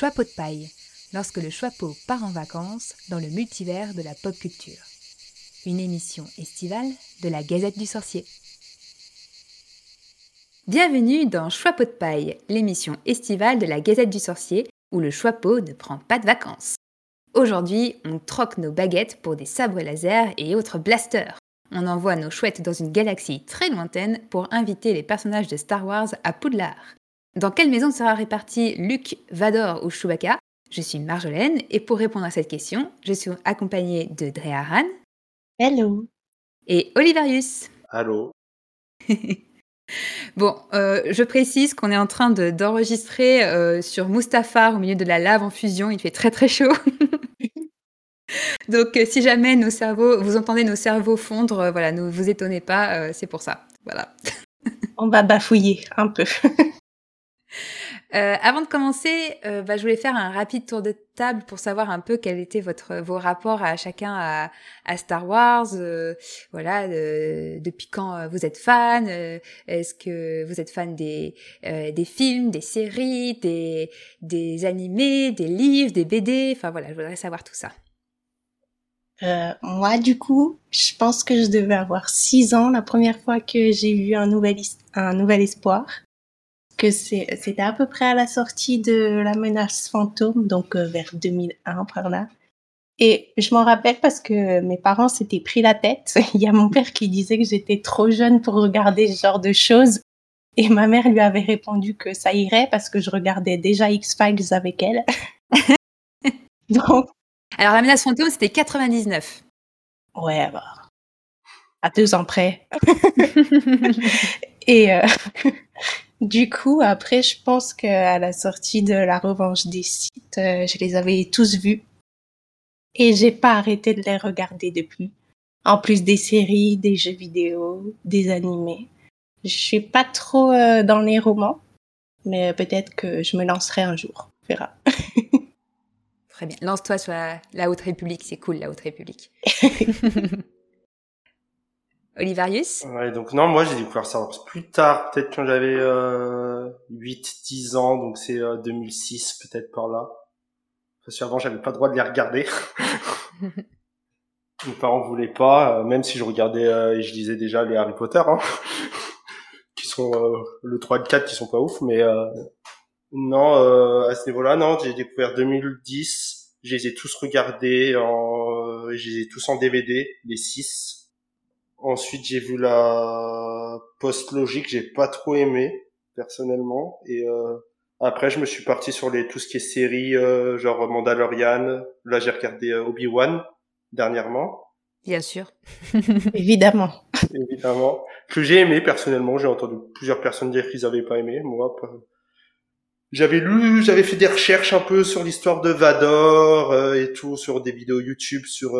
Choix de paille, lorsque le Choixpeau part en vacances dans le multivers de la pop culture. Une émission estivale de la Gazette du Sorcier. Bienvenue dans Choixpeau de paille, l'émission estivale de la Gazette du Sorcier où le Choixpeau ne prend pas de vacances. Aujourd'hui, on troque nos baguettes pour des sabres laser et autres blasters. On envoie nos chouettes dans une galaxie très lointaine pour inviter les personnages de Star Wars à Poudlard. Dans quelle maison sera réparti Luke, Vador ou Chewbacca? Je suis Marjolaine et pour répondre à cette question, je suis accompagnée de Drea Hello. Et Olivarius. Allô. bon, euh, je précise qu'on est en train d'enregistrer euh, sur Mustafar au milieu de la lave en fusion. Il fait très très chaud. Donc, euh, si jamais nos cerveaux, vous entendez nos cerveaux fondre, voilà, ne vous étonnez pas, c'est pour ça. Voilà. On va bafouiller un peu. Euh, avant de commencer, euh, bah, je voulais faire un rapide tour de table pour savoir un peu quels étaient votre, vos rapports à chacun à, à Star Wars. Euh, voilà, depuis quand vous êtes fan Est-ce que vous êtes fan des, des films, des séries, des, des animés, des livres, des BD Enfin voilà, je voudrais savoir tout ça. moi, du coup, je pense que je devais avoir six ans la première fois que j'ai vu un nouvel, un nouvel espoir que c'était à peu près à la sortie de La menace fantôme, donc euh, vers 2001 par là. Et je m'en rappelle parce que mes parents s'étaient pris la tête. Il y a mon père qui disait que j'étais trop jeune pour regarder ce genre de choses. Et ma mère lui avait répondu que ça irait parce que je regardais déjà X-Files avec elle. donc. Alors, La menace fantôme, c'était 99. Ouais, bah. À deux ans près. et, euh, du coup, après, je pense qu'à la sortie de La Revanche des Sites, euh, je les avais tous vus. Et j'ai pas arrêté de les regarder depuis. En plus des séries, des jeux vidéo, des animés. Je suis pas trop euh, dans les romans, mais peut-être que je me lancerai un jour. On verra. Très bien. Lance-toi sur la Haute République, c'est cool, la Haute République. Olivarius Ouais, donc non, moi j'ai découvert ça plus tard, peut-être quand j'avais euh, 8-10 ans, donc c'est 2006 euh, peut-être par là. Parce qu'avant j'avais pas le droit de les regarder. Mes parents voulaient pas, euh, même si je regardais euh, et je lisais déjà les Harry Potter, hein, qui sont le 3 et le 4 qui sont pas ouf, mais non, à ce niveau-là, non, j'ai découvert 2010, je les ai tous regardés, en, je les ai tous en DVD, les 6 Ensuite, j'ai vu la post-logique, j'ai pas trop aimé personnellement. Et euh, après, je me suis parti sur les tout ce qui est séries, euh, genre Mandalorian. Là, j'ai regardé euh, Obi-Wan dernièrement. Bien sûr. Évidemment. Évidemment. Que j'ai aimé personnellement. J'ai entendu plusieurs personnes dire qu'ils avaient pas aimé. Moi, j'avais lu, j'avais fait des recherches un peu sur l'histoire de Vador et tout, sur des vidéos YouTube, sur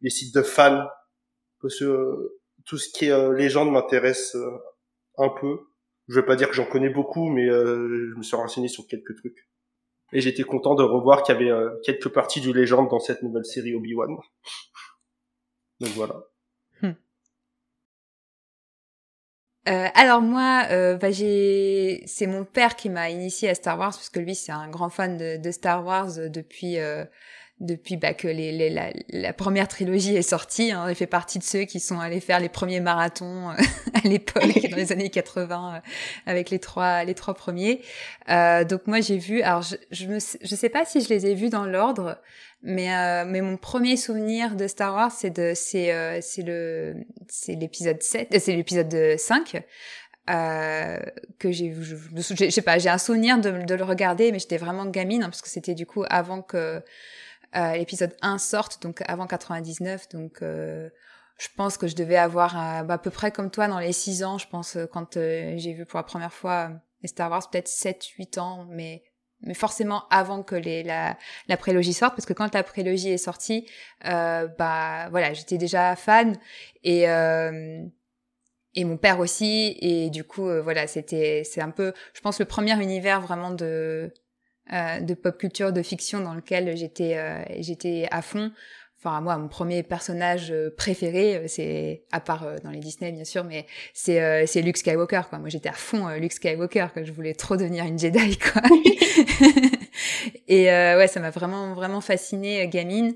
les sites de fans parce que euh, tout ce qui est euh, légende m'intéresse euh, un peu. Je vais pas dire que j'en connais beaucoup, mais je me suis renseigné sur quelques trucs. Et j'étais content de revoir qu'il y avait quelques parties du légende dans cette nouvelle série Obi-Wan. Donc voilà. Hmm. alors moi, bah, j'ai, c'est mon père qui m'a initié à Star Wars parce que lui c'est un grand fan de, de Star Wars depuis depuis bah, que les, la, la, première trilogie est sortie. Hein, il fait partie de ceux qui sont allés faire les premiers marathons euh, à l'époque, dans les années 80, euh, avec les trois, les trois premiers. Euh, donc moi j'ai vu, alors je, je je sais pas si je les ai vus dans l'ordre, mais euh, mais mon premier souvenir de Star Wars c'est de c'est c'est le c'est l'épisode 7 c'est l'épisode 5 euh, que j'ai je, je, sais pas j'ai un souvenir de, de le regarder mais j'étais vraiment gamine hein, parce que c'était du coup avant que euh, l'épisode 1 sorte, donc avant 99. Donc, euh, je pense que je devais avoir bah, à peu près comme toi dans les 6 ans, je pense, euh, quand j'ai vu pour la première fois Star Wars, peut-être 7-8 ans, mais mais forcément avant que les, la, la prélogie sorte, parce que quand la prélogie est sortie, euh, bah voilà, j'étais déjà fan et euh, et mon père aussi, et du coup voilà, c'était c'est un peu, je pense le premier univers vraiment de euh, de pop culture, de fiction dans lequel j'étais euh, j'étais à fond. enfin moi mon premier personnage euh, préféré euh, c'est à part euh, dans les Disney bien sûr mais c'est c'est Luke Skywalker quoi. Moi j'étais à fond Luke Skywalker que je voulais trop devenir une Jedi quoi. Et ouais ça m'a vraiment vraiment fasciné gamine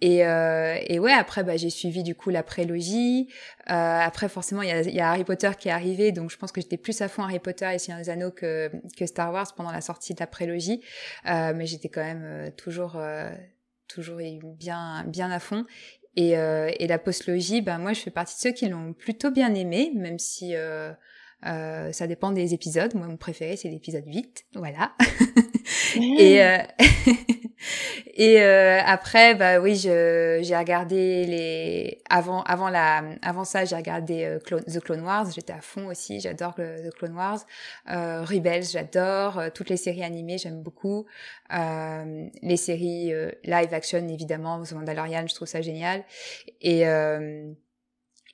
et, et ouais après bah j'ai suivi du coup la prélogie après forcément il y a, y a, Harry Potter qui est arrivé donc je pense que j'étais plus à fond Harry Potter et Seigneur des Anneaux que que Star Wars pendant la sortie de la prélogie mais j'étais quand même toujours toujours bien, bien à fond. Et, euh, et la postlogie, ben moi je fais partie de ceux qui l'ont plutôt bien aimé, même si euh, euh, ça dépend des épisodes. Moi mon préféré c'est l'épisode 8, voilà. et euh, et euh, après bah oui j'ai regardé les avant avant la avant ça j'ai regardé euh, The Clone Wars. J'étais à fond aussi. J'adore The Clone Wars. Euh, Rebels j'adore. Euh, toutes les séries animées j'aime beaucoup. Les séries live action évidemment. The Mandalorian je trouve ça génial. Et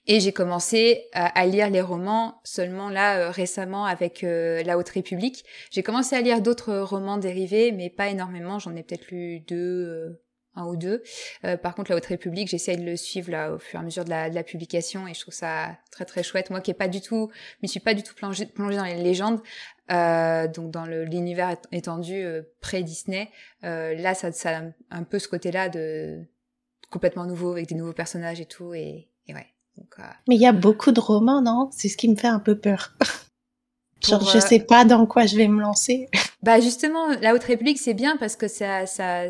et j'ai commencé à, lire les romans seulement là euh, récemment avec euh, La Haute République. J'ai commencé à lire d'autres romans dérivés, mais pas énormément. J'en ai peut-être lu deux, euh, un ou deux. par contre, La Haute République, j'essaye de le suivre là au fur et à mesure de la, publication et je trouve ça très très chouette. Moi qui est pas du tout, je suis pas du tout plongée, dans les légendes, donc dans l'univers étendu pré-Disney. là, ça, ça a un peu ce côté-là de complètement nouveau avec des nouveaux personnages et tout et ouais euh, Mais il y a beaucoup de romans, non? C'est ce qui me fait un peu peur. Genre, je euh, sais pas dans quoi je vais me lancer. Bah justement, la Haute République, c'est bien parce que ça, ça,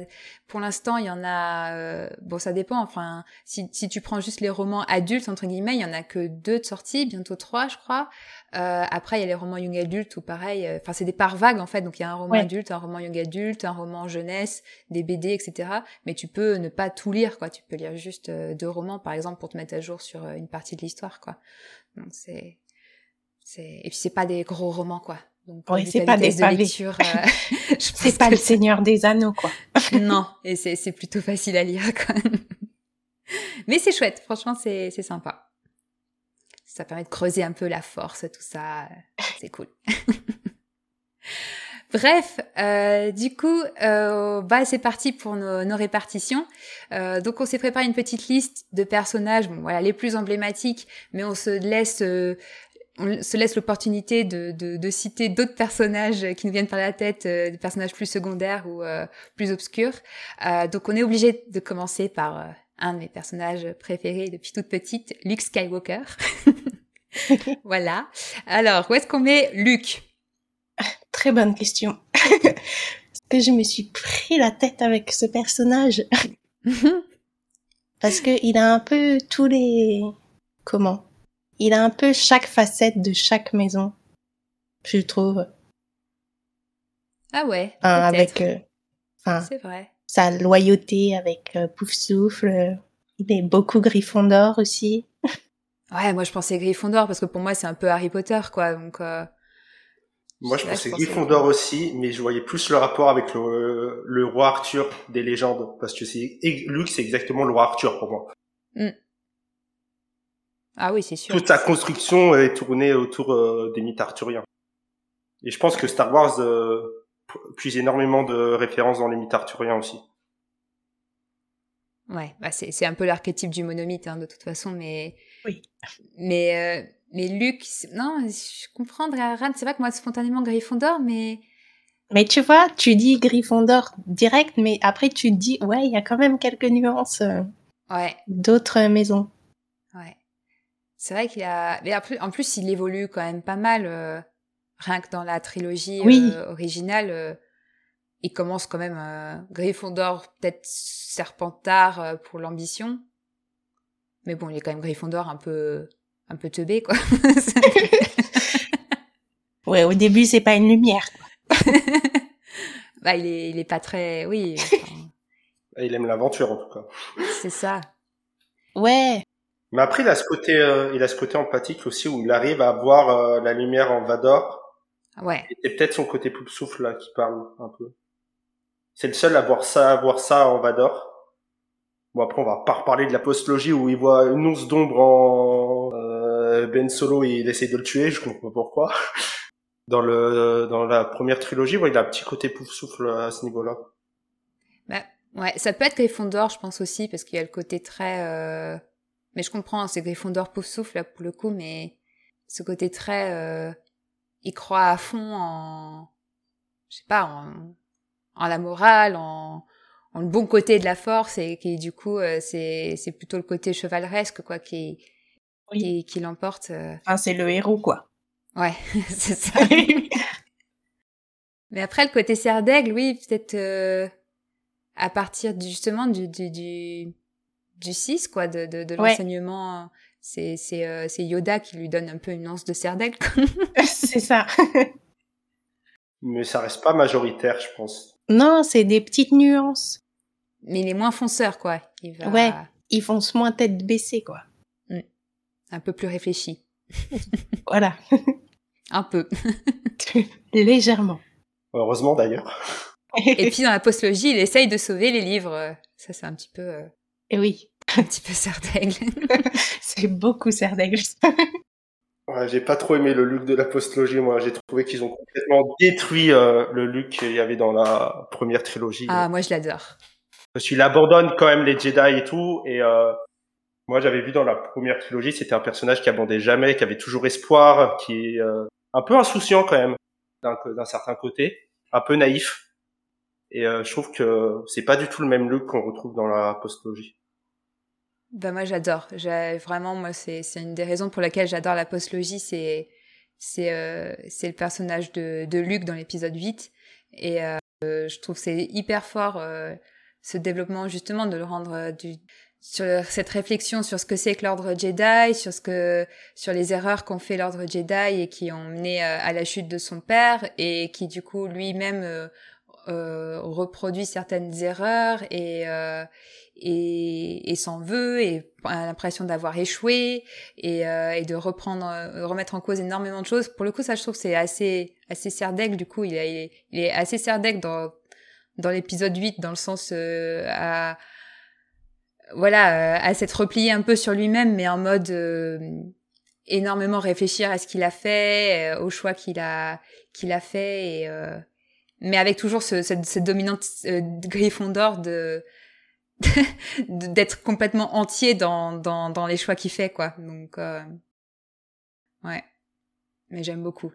pour l'instant, il y en a. Euh, bon, ça dépend. Enfin, si, si tu prends juste les romans adultes entre guillemets, il y en a que deux de sortie, bientôt trois, je crois. Euh, après, il y a les romans young adultes ou pareil. Euh, enfin, c'est des parts vagues en fait. Donc, il y a un roman adulte, un roman young adulte, un roman jeunesse, des BD, etc. Mais tu peux ne pas tout lire, quoi. Tu peux lire juste euh, deux romans, par exemple, pour te mettre à jour sur une partie de l'histoire, quoi. Donc, c'est, et puis c'est pas des gros romans, quoi. Donc, oui, c'est pas des de lecture, c'est pas le Seigneur des Anneaux, quoi. non, et c'est, plutôt facile à lire, quoi. Mais c'est chouette, franchement, c'est, sympa ça permet de creuser un peu la force, tout ça. C'est cool. Bref, euh, du coup, euh, bah c'est parti pour nos, nos répartitions. Euh, donc on s'est préparé une petite liste de personnages, bon voilà les plus emblématiques, mais on se laisse euh, on se laisse l'opportunité de, de, de, citer d'autres personnages qui nous viennent par la tête, euh, des personnages plus secondaires ou euh, plus obscurs. donc on est obligé de commencer par un de mes personnages préférés depuis toute petite, Luke Skywalker. voilà. Alors, où est-ce qu'on met Luke? Très bonne question. Parce que je me suis pris la tête avec ce personnage. Parce que il a un peu tous les... Comment? Il a un peu chaque facette de chaque maison, je trouve. Ah ouais. avec... Euh, C'est vrai sa loyauté avec euh, Pouf Souffle. Il est beaucoup Gryffondor aussi. ouais, moi je pensais Gryffondor parce que pour moi c'est un peu Harry Potter quoi. Donc euh, moi je pensais Gryffondor aussi, mais je voyais plus le rapport avec le, le roi Arthur des légendes parce que c'est Luke c'est exactement le roi Arthur pour moi. Hmm. Ah oui, c'est sûr. Toute sa construction est tournée autour euh, des mythes arthuriens. Et je pense que Star Wars puis énormément de références dans les mythes arthuriens aussi. Ouais, bah c'est un peu l'archétype du monomythe hein, de toute façon, mais oui. Mais euh, mais Luc, non, je comprends Ran, c'est vrai que moi spontanément Gryffondor, mais mais tu vois, tu dis Gryffondor direct, mais après tu dis ouais, il y a quand même quelques nuances. Euh, ouais. D'autres maisons. C'est vrai qu'il a, mais après, en plus il évolue quand même pas mal. Euh, rien que dans la trilogie euh, originale, euh, il commence quand même euh, Gryffondor, peut-être Serpentard pour l'ambition. Mais bon, il est quand même Gryffondor un peu un peu teubé quoi. ouais, au début c'est pas une lumière. bah il est il est pas très oui. Il aime l'aventure en tout cas. C'est ça. Ouais. Mais après il a ce côté il a ce côté empathique aussi où il arrive à voir la lumière en Vador Ouais. C'est peut-être son côté plus souffle là qui parle un peu. C'est le seul à voir ça, à voir ça en Vador. Bon après on va pas reparler de la postlogie où il voit une once d'ombre en euh, Ben Solo et il essaie de le tuer, je comprends pas pourquoi. Dans le dans la première trilogie, ouais, il a un petit côté pouf souffle à ce niveau-là. Bah, Ouais, ça peut être Gryffondor, je pense aussi, parce qu'il y a le côté très... Mais je comprends, hein, c'est Gryffondor pauvre souffle, là, pour le coup, mais ce côté très... Euh... Il croit à fond en... Je sais pas, en, en la morale, en... en le bon côté de la force, et qui, du coup, euh, c'est c'est plutôt le côté chevaleresque, quoi, qui, qui, qui l'emporte. euh. Enfin, c'est le héros, quoi. Ouais, c'est ça. Mais après, le côté serre d'aigle, oui, peut-être euh, à partir du- justement du, du, du, du 6, quoi, de, de, de Ouais. l'enseignement. C'est, c'est, euh, c'est Yoda qui lui donne un peu une lance de quoi. c'est ça. Mais ça reste pas majoritaire, je pense. non, c'est des petites nuances. Mais il est moins fonceur, quoi. Il va Ouais. Ils foncent moins tête baissée, quoi. un peu plus réfléchi. Voilà. Un peu. Légèrement. Heureusement d'ailleurs. Et puis dans la postlogie, il essaye de sauver les livres. Ça, c'est un petit peu, euh, Et oui, un petit peu serre d'aigle. c'est beaucoup serre d'aigle. Ouais, j'ai pas trop aimé le look de la postlogie, moi. J'ai trouvé qu'ils ont complètement détruit euh, le look qu'il y avait dans la première trilogie. ah, moi, je l'adore. Parce qu'il abandonne quand même les Jedi et tout. Et euh, moi, j'avais vu dans la première trilogie, c'était un personnage qui abandonnait jamais, qui avait toujours espoir, qui est euh, un peu insouciant quand même, d'un d'un certain côté, un peu naïf. Et euh, je trouve que c'est pas du tout le même look qu'on retrouve dans la postlogie. Bah moi j'adore. J'ai vraiment moi c'est c'est une des raisons pour lesquelles j'adore la postlogie, c'est c'est euh, c'est le personnage de de Luke dans l'épisode 8 et euh, je trouve c'est hyper fort euh, ce développement justement de le rendre euh, du sur cette réflexion sur ce que c'est que l'ordre Jedi, sur ce que sur les erreurs qu'ont fait l'ordre Jedi et qui ont mené euh, à la chute de son père et qui du coup lui-même euh, reproduit certaines erreurs et et, et s'en veut et a l'impression d'avoir échoué et, euh, et de reprendre euh, remettre en cause énormément de choses. Pour le coup ça je trouve c'est assez assez serdaigle du coup il est il est assez serdaigle dans dans l'épisode 8 dans le sens euh, à voilà euh, à s'être replié un peu sur lui-même mais en mode euh, énormément réfléchir à ce qu'il a fait aux choix qu'il a qu'il a fait et mais avec toujours ce, cette, cette dominante Gryffondor de de- d'être complètement entier dans, dans, dans les choix qu'il fait, quoi. Donc, euh, ouais. Mais j'aime beaucoup.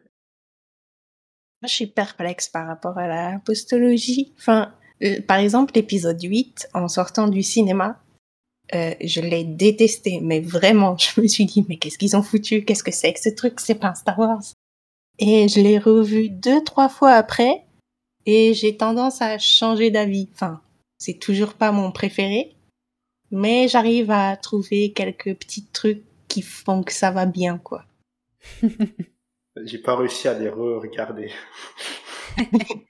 Je suis perplexe par rapport à la postologie. Enfin, euh, par exemple, l'épisode 8, en sortant du cinéma, euh, je l'ai détesté, mais vraiment, je me suis dit, mais qu'est-ce qu'ils ont foutu? Qu'est-ce que c'est que ce truc? C'est pas un Star Wars. Et je l'ai revu deux, trois fois après, et j'ai tendance à changer d'avis. Enfin, c'est toujours pas mon préféré, mais j'arrive à trouver quelques petits trucs qui font que ça va bien, quoi. J'ai pas réussi à les re-regarder.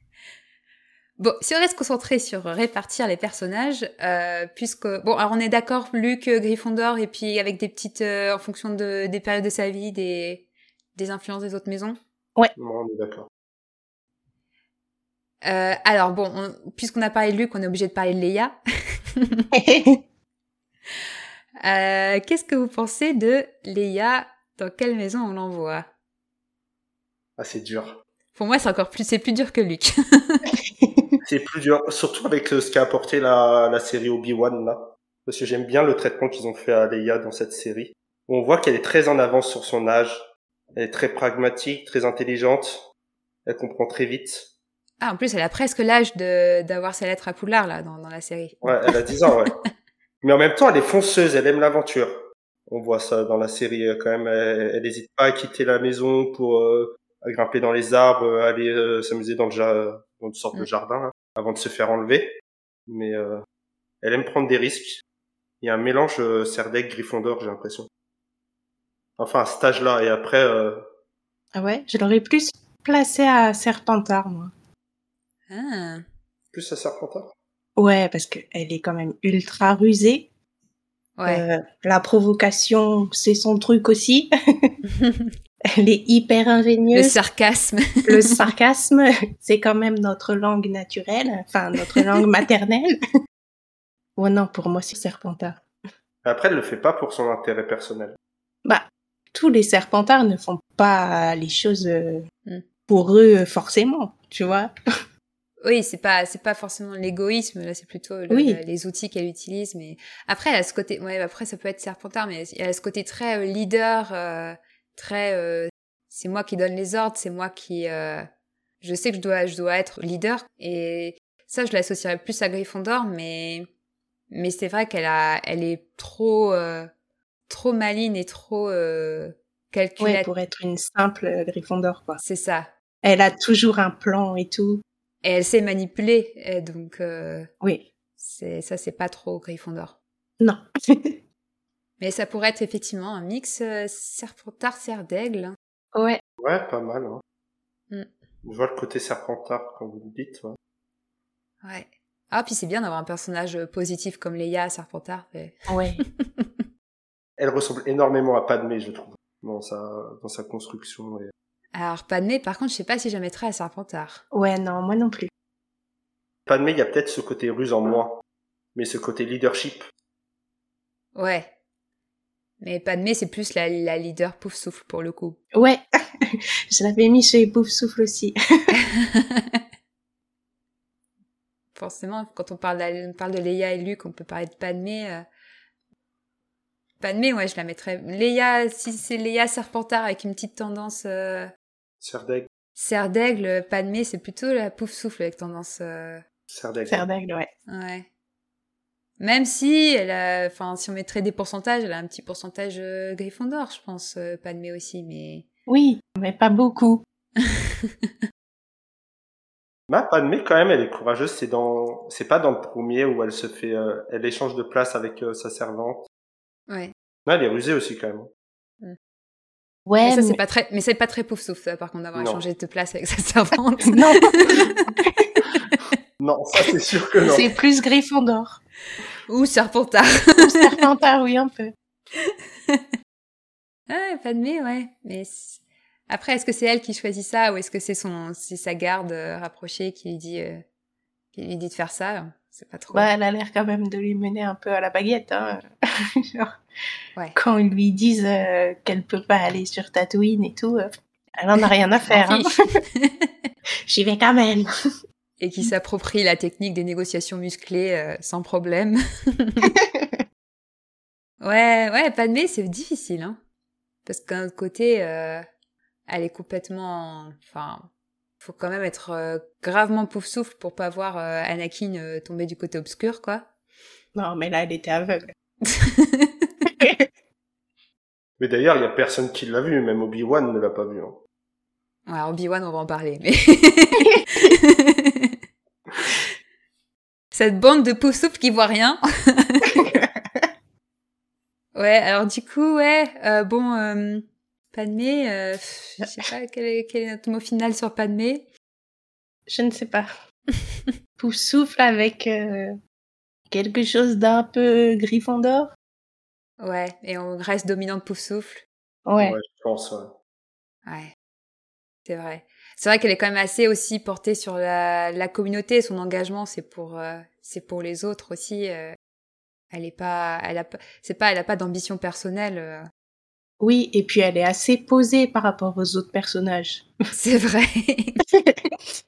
Bon, si on reste concentré sur répartir les personnages, euh, puisque bon, alors on est d'accord, Luke, euh, Gryffondor, et puis avec des petites, euh, en fonction de des périodes de sa vie, des des influences des autres maisons. Non, on est d'accord. Euh, alors bon, on- puisqu'on a parlé de Luke, on est obligé de parler de Leia. Euh, Qu'est-ce que vous pensez de Leia? Dans quelle maison on l'envoie? Ah, c'est dur. Pour moi, c'est encore plus, c'est plus dur que Luke. C'est plus dur, surtout avec euh, ce qu'a apporté la, la série Obi-Wan là. Parce que j'aime bien le traitement qu'ils ont fait à Leia dans cette série. On voit qu'elle est très en avance sur son âge. Elle est très pragmatique, très intelligente. Elle comprend très vite. Ah, en plus, elle a presque l'âge de d'avoir sa lettre à Poudlard là dans, dans la série. Ouais, elle a 10 ans, ouais. Mais en même temps, elle est fonceuse, elle aime l'aventure. On voit ça dans la série euh, quand même. Elle elle n'hésite pas à quitter la maison pour euh, à grimper dans les arbres, euh, aller euh, s'amuser dans le ja- dans une sorte de Mm. jardin là, avant de se faire enlever. Mais euh, elle aime prendre des risques. Il y a un mélange euh, Serdaigle Gryffondor, j'ai l'impression. Enfin, à cet âge-là. Et après, euh, Ah ouais, je l'aurais plus placé à Serpentard, moi. Ah. plus à Serpentard. Ouais, parce qu'elle est quand même ultra rusée. Ouais. Euh, la provocation, c'est son truc aussi. Elle est hyper Le ingénieuse. sarcasme. Le sarcasme, c'est quand même notre langue naturelle, enfin notre langue maternelle. Ouais, non, pour moi, c'est Serpentard. Après, elle le fait pas pour son intérêt personnel. Bah, tous les Serpentards ne font pas les choses euh, Mm. pour eux forcément, tu vois. Oui, c'est pas c'est pas forcément l'égoïsme là, c'est plutôt le- Oui. les outils qu'elle utilise. Mais après, elle a ce côté. Ouais, après ça peut être Serpentard, mais elle a ce côté très euh, leader, euh, très. euh, c'est moi qui donne les ordres, c'est moi qui. euh, je sais que je dois je dois être leader et ça je l'associerais plus à Gryffondor, mais mais c'est vrai qu'elle a elle est trop euh, trop maligne et trop euh, Ouais, pour être une simple Gryffondor, quoi. C'est ça. Elle a toujours un plan et tout. Et elle sait manipuler, et donc euh, Oui. c'est ça c'est pas trop Gryffondor. Non. Mais ça pourrait être effectivement un mix euh, serpentard serre d'aigle. ouais. Ouais, pas mal. Hein. Mm. Je vois le côté serpentard quand vous le dites. Ouais. Ouais. Ah puis c'est bien d'avoir un personnage positif comme Leia serpentard. mais- Ouais. Elle ressemble énormément à Padmé, je trouve, dans sa dans sa construction. Et... Alors Padmé par contre je sais pas si je la mettrais à serpentard. Ouais, non, moi non plus. Padmé, il y a peut-être ce côté ruse en moins, mais ce côté leadership. Ouais. Mais Padmé c'est plus la, la leader pouf souffle pour le coup. Ouais. Je l'avais mis chez Pouf Souffle aussi. Forcément quand on parle, de- on parle de Leia et Luke on peut parler de Padmé. euh. Padmé ouais je la mettrais. Leia si c'est Leia serpentard avec une petite tendance euh, Serre d'aigle, Padmé c'est plutôt la pouf souffle avec tendance. euh. Serre d'aigle, ouais. Ouais. Même si elle a, enfin, si on mettrait des pourcentages, elle a un petit pourcentage euh, Gryffondor, je pense, euh, Padmé aussi, mais. Oui, mais pas beaucoup. Ma Padmé, quand même, elle est courageuse. C'est dans, c'est pas dans le premier où elle se fait, euh, elle échange de place avec euh, sa servante. Ouais. Non, elle est rusée aussi quand même. Ouais, mais ça, mais- c'est pas très, mais c'est pas très pouf souffle, ça, par contre, d'avoir échangé de place avec sa servante. non, Non, ça c'est sûr que non. c'est plus Gryffondor. Ou Serpentard. Ou Serpentard, oui, un peu. Ah, Padmé, ouais. Mais après, est-ce que c'est elle qui choisit ça ou est-ce que c'est son, c'est sa garde euh, rapprochée qui lui dit, euh, qui lui dit de faire ça? C'est pas trop. Bah, elle a l'air quand même de lui mener un peu à la baguette. Hein. Genre, Ouais. Quand ils lui disent euh, qu'elle peut pas aller sur Tatooine et tout, euh, elle en a rien à faire. Hein. J'y vais quand même. Et qui s'approprie la technique des négociations musclées euh, sans problème. ouais, ouais, Padmé, c'est difficile, hein. Parce qu'un autre côté, euh, elle est complètement, enfin, faut quand même être euh, gravement pouf souffle pour pas voir euh, Anakin euh, tomber du côté obscur, quoi. Non, mais là, elle était aveugle. Mais d'ailleurs, il y a personne qui l'a vu, même Obi-Wan ne l'a pas vu. hein. Ouais, Obi-Wan, on va en parler, mais... Cette bande de pouf souffle qui voit rien. ouais, alors du coup, ouais, euh, bon, euh, Padmé, euh, je sais pas quel est, quel est notre mot final sur Padmé? Je ne sais pas. Pouf souffle avec euh, quelque chose d'un peu Gryffondor. Ouais, et on reste dominante pouf souffle. Ouais. Ouais, je pense. ouais. Ouais, c'est vrai. C'est vrai qu'elle est quand même assez aussi portée sur la, la communauté. Son engagement, c'est pour, euh, c'est pour les autres aussi. euh. elle est pas, elle a pas, c'est pas, elle a pas d'ambition personnelle. Oui, et puis elle est assez posée par rapport aux autres personnages. C'est vrai.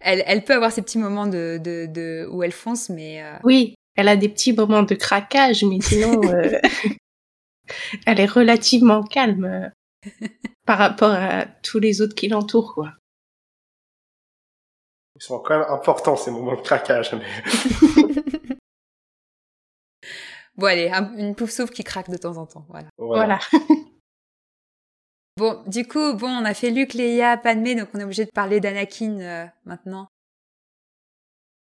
elle, elle peut avoir ses petits moments de, de, de où elle fonce, mais euh, Oui, elle a des petits moments de craquage, mais sinon, euh, elle est relativement calme euh, par rapport à tous les autres qui l'entourent, quoi. Ils sont quand même importants ces moments de craquage. Mais... bon, allez, un- une pouf souffle qui craque de temps en temps. Voilà. Voilà. Voilà. Bon, du coup, bon, on a fait Luke, Leia, Padmé, donc on est obligé de parler d'Anakin euh, maintenant.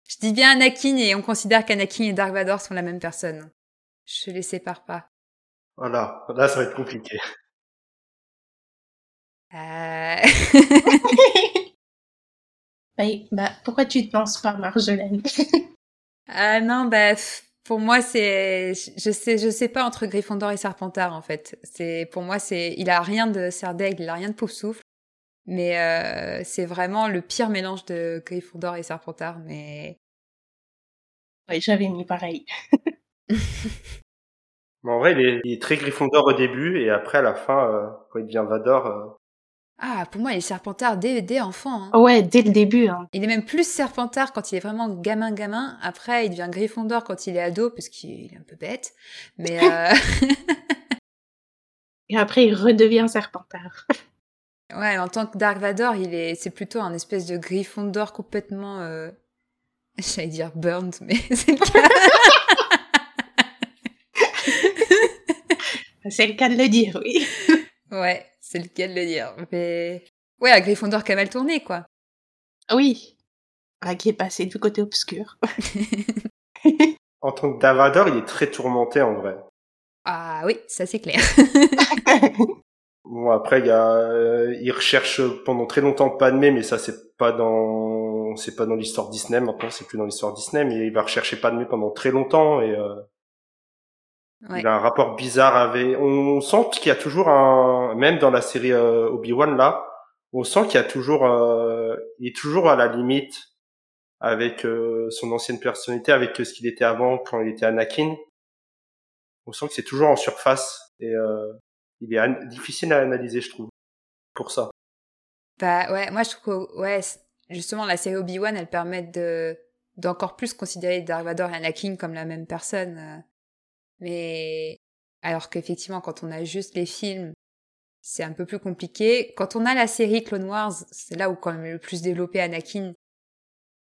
Je dis bien Anakin et on considère qu'Anakin et Dark Vador sont la même personne. Je les sépare pas. Voilà. Là, ça va être compliqué. Euh... Bah, bah, pourquoi tu te lances pas, Marjolaine? Ah non, bah pour moi c'est, je sais, je sais pas entre Gryffondor et Serpentard en fait. C'est pour moi c'est, il a rien de serre d'aigle, il a rien de pouf souffle, mais euh, c'est vraiment le pire mélange de Gryffondor et Serpentard. Mais Ouais, j'avais mis pareil. Mais en vrai, il est, il est très Gryffondor au début et après, à la fin, euh, quand il devient Vador, euh, Ah, pour moi, il est Serpentard dès, dès enfant. Hein. Ouais, dès le début. Hein. Il est même plus Serpentard quand il est vraiment gamin-gamin. Après, il devient Gryffondor quand il est ado, parce qu'il est un peu bête. Mais... Euh... Et après, il redevient Serpentard. ouais, en tant que Dark Vador, il est, c'est plutôt un espèce de Gryffondor complètement... Euh... J'allais dire burnt, mais c'est le cas. c'est le cas de le dire, oui. ouais, c'est le cas de le dire. Mais ouais, un Gryffondor qui a mal tourné, quoi. Oui. Ah, qui est passé du côté obscur. en tant que Davador, il est très tourmenté en vrai. Ah oui, ça c'est clair. bon après il y a, euh, il recherche pendant très longtemps Padmé, mais ça c'est pas dans, c'est pas dans l'histoire Disney maintenant, c'est plus dans l'histoire Disney, mais il va rechercher Padmé pendant très longtemps et euh, il a un rapport bizarre avec. On sent qu'il y a toujours un, même dans la série euh, Obi Wan là, on sent qu'il y a toujours, euh, il est toujours à la limite avec euh, son ancienne personnalité, avec ce qu'il était avant quand il était Anakin. On sent que c'est toujours en surface et il est difficile à analyser, je trouve, pour ça. Bah ouais, moi je trouve que ouais, justement la série Obi Wan, elle permet de d'encore plus considérer Dark Vador et Anakin comme la même personne. Mais alors qu'effectivement, quand on a juste les films, c'est un peu plus compliqué. Quand on a la série Clone Wars, c'est là où quand même le plus développé Anakin.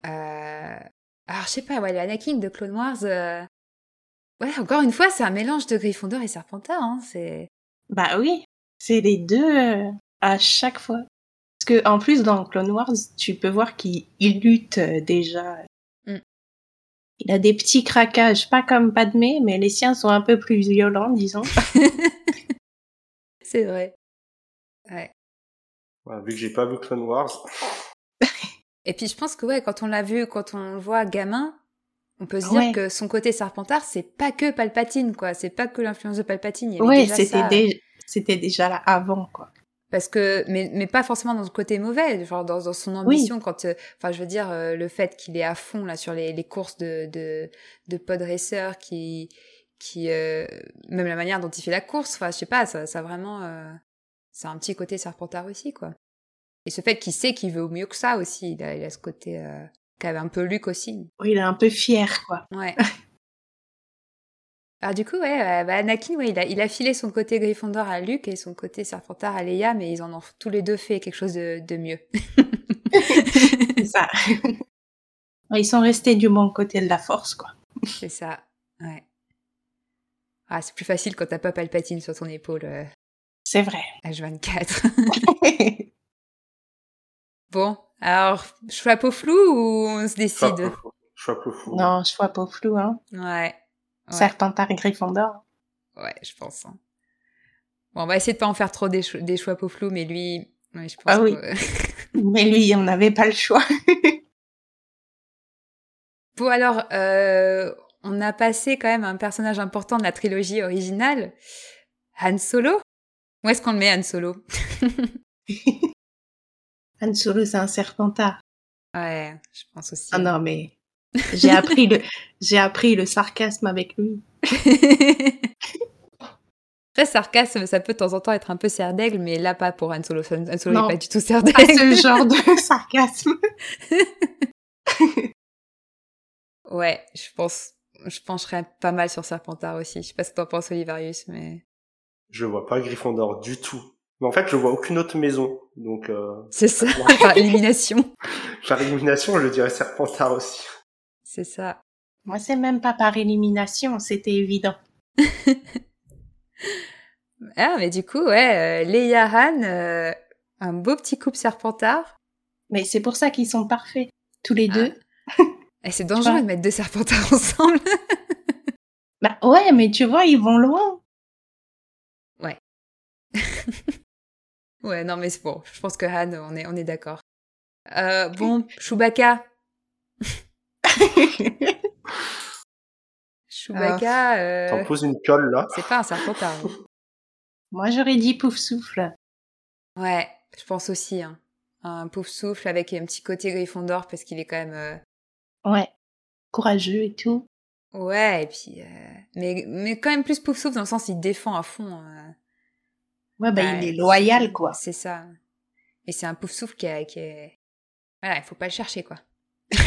Euh... Alors je sais pas, ouais, l'Anakin de Clone Wars. Euh... Ouais, encore une fois, c'est un mélange de Gryffondor et Serpentard. Hein, c'est. Bah oui, c'est les deux euh, à chaque fois. Parce que en plus dans Clone Wars, tu peux voir qu'ils luttent euh, déjà il a des petits craquages, pas comme Padmé, mais les siens sont un peu plus violents, disons. c'est vrai. Ouais. vu que j'ai pas vu Clone Wars. Et puis je pense que ouais, quand on l'a vu, quand on le voit gamin, on peut se dire que son côté Serpentard, c'est pas que Palpatine, quoi. C'est pas que l'influence de Palpatine. Oui, c'était c'était déjà là avant, quoi parce que mais mais pas forcément dans le côté mauvais genre dans, dans son ambition quand euh, enfin je veux dire euh, le fait qu'il est à fond là sur les, les courses de de de pod racer qui qui euh, même la manière dont il fait la course enfin je sais pas ça ça vraiment c'est un petit côté serpentard aussi quoi. Et ce fait qu'il sait qu'il veut mieux que ça aussi il a, il a ce côté qu'avait un peu Luc aussi. Oui il est un peu fier quoi. Ouais Alors du coup, ouais, euh, bah, Anakin, ouais, il a, il a filé son côté Gryffondor à Luke et son côté Serpentard à Leia, mais ils en ont tous les deux fait quelque chose de, de mieux. c'est ça. Ils sont restés du bon côté de la force, quoi. C'est ça, ouais. Ah, c'est plus facile quand t'as pas Palpatine sur ton épaule. Euh, c'est vrai. H24. bon, alors, choix peau flou ou on se décide? Choix peau flou. Non, choix peau flou, hein. Ouais. Serpentard et Gryffondor. Ouais, je pense. Hein. Bon, on va essayer de pas en faire trop des, des choix peau flou, mais lui, ouais, je pense ah oui. mais lui, on n'avait pas le choix. bon, alors, euh, on a passé quand même un personnage important de la trilogie originale, Han Solo. Où est-ce qu'on le met, Han Solo? Han Solo, c'est un serpentard. Ouais, je pense aussi. Ah non, mais j'ai appris le, j'ai appris le sarcasme avec lui. Très sarcasme, ça peut de temps en temps être un peu serre d'aigle, mais là pas pour Han Solo. Han Solo n'est pas du tout serre d'aigle. Pas ce genre de sarcasme. ouais, je pense, je pencherais pas mal sur Serpentard aussi. Je sais pas ce que t'en penses, Olivarius, mais. Je vois pas Gryffondor du tout. Mais en fait, je vois aucune autre maison, donc. Euh... C'est ça, par élimination. par élimination, je dirais Serpentard aussi. C'est ça. Moi, c'est même pas par élimination, c'était évident. ah, mais du coup, ouais, euh, Leia Han, euh, un beau petit couple serpentard. Mais c'est pour ça qu'ils sont parfaits, tous les deux. Ah. Et c'est dangereux de mettre deux serpentards ensemble. bah ouais, mais tu vois, ils vont loin. Ouais. ouais, non, mais c'est bon. Je pense que Han, on est, on est d'accord. Euh, bon, Chewbacca. Chewbacca. Euh... T'en poses une colle là. C'est pas un serpentard. Moi j'aurais dit pouf souffle. Ouais, je pense aussi. Hein. Un pouf souffle avec un petit côté Gryffondor parce qu'il est quand même. Euh... Ouais, courageux et tout. Ouais, et puis. Euh... Mais, mais quand même plus pouf souffle dans le sens il défend à fond. Euh... Ouais, bah, il est loyal quoi. C'est ça. Et c'est un pouf souffle qui, a, qui est. Voilà, il faut pas le chercher, quoi.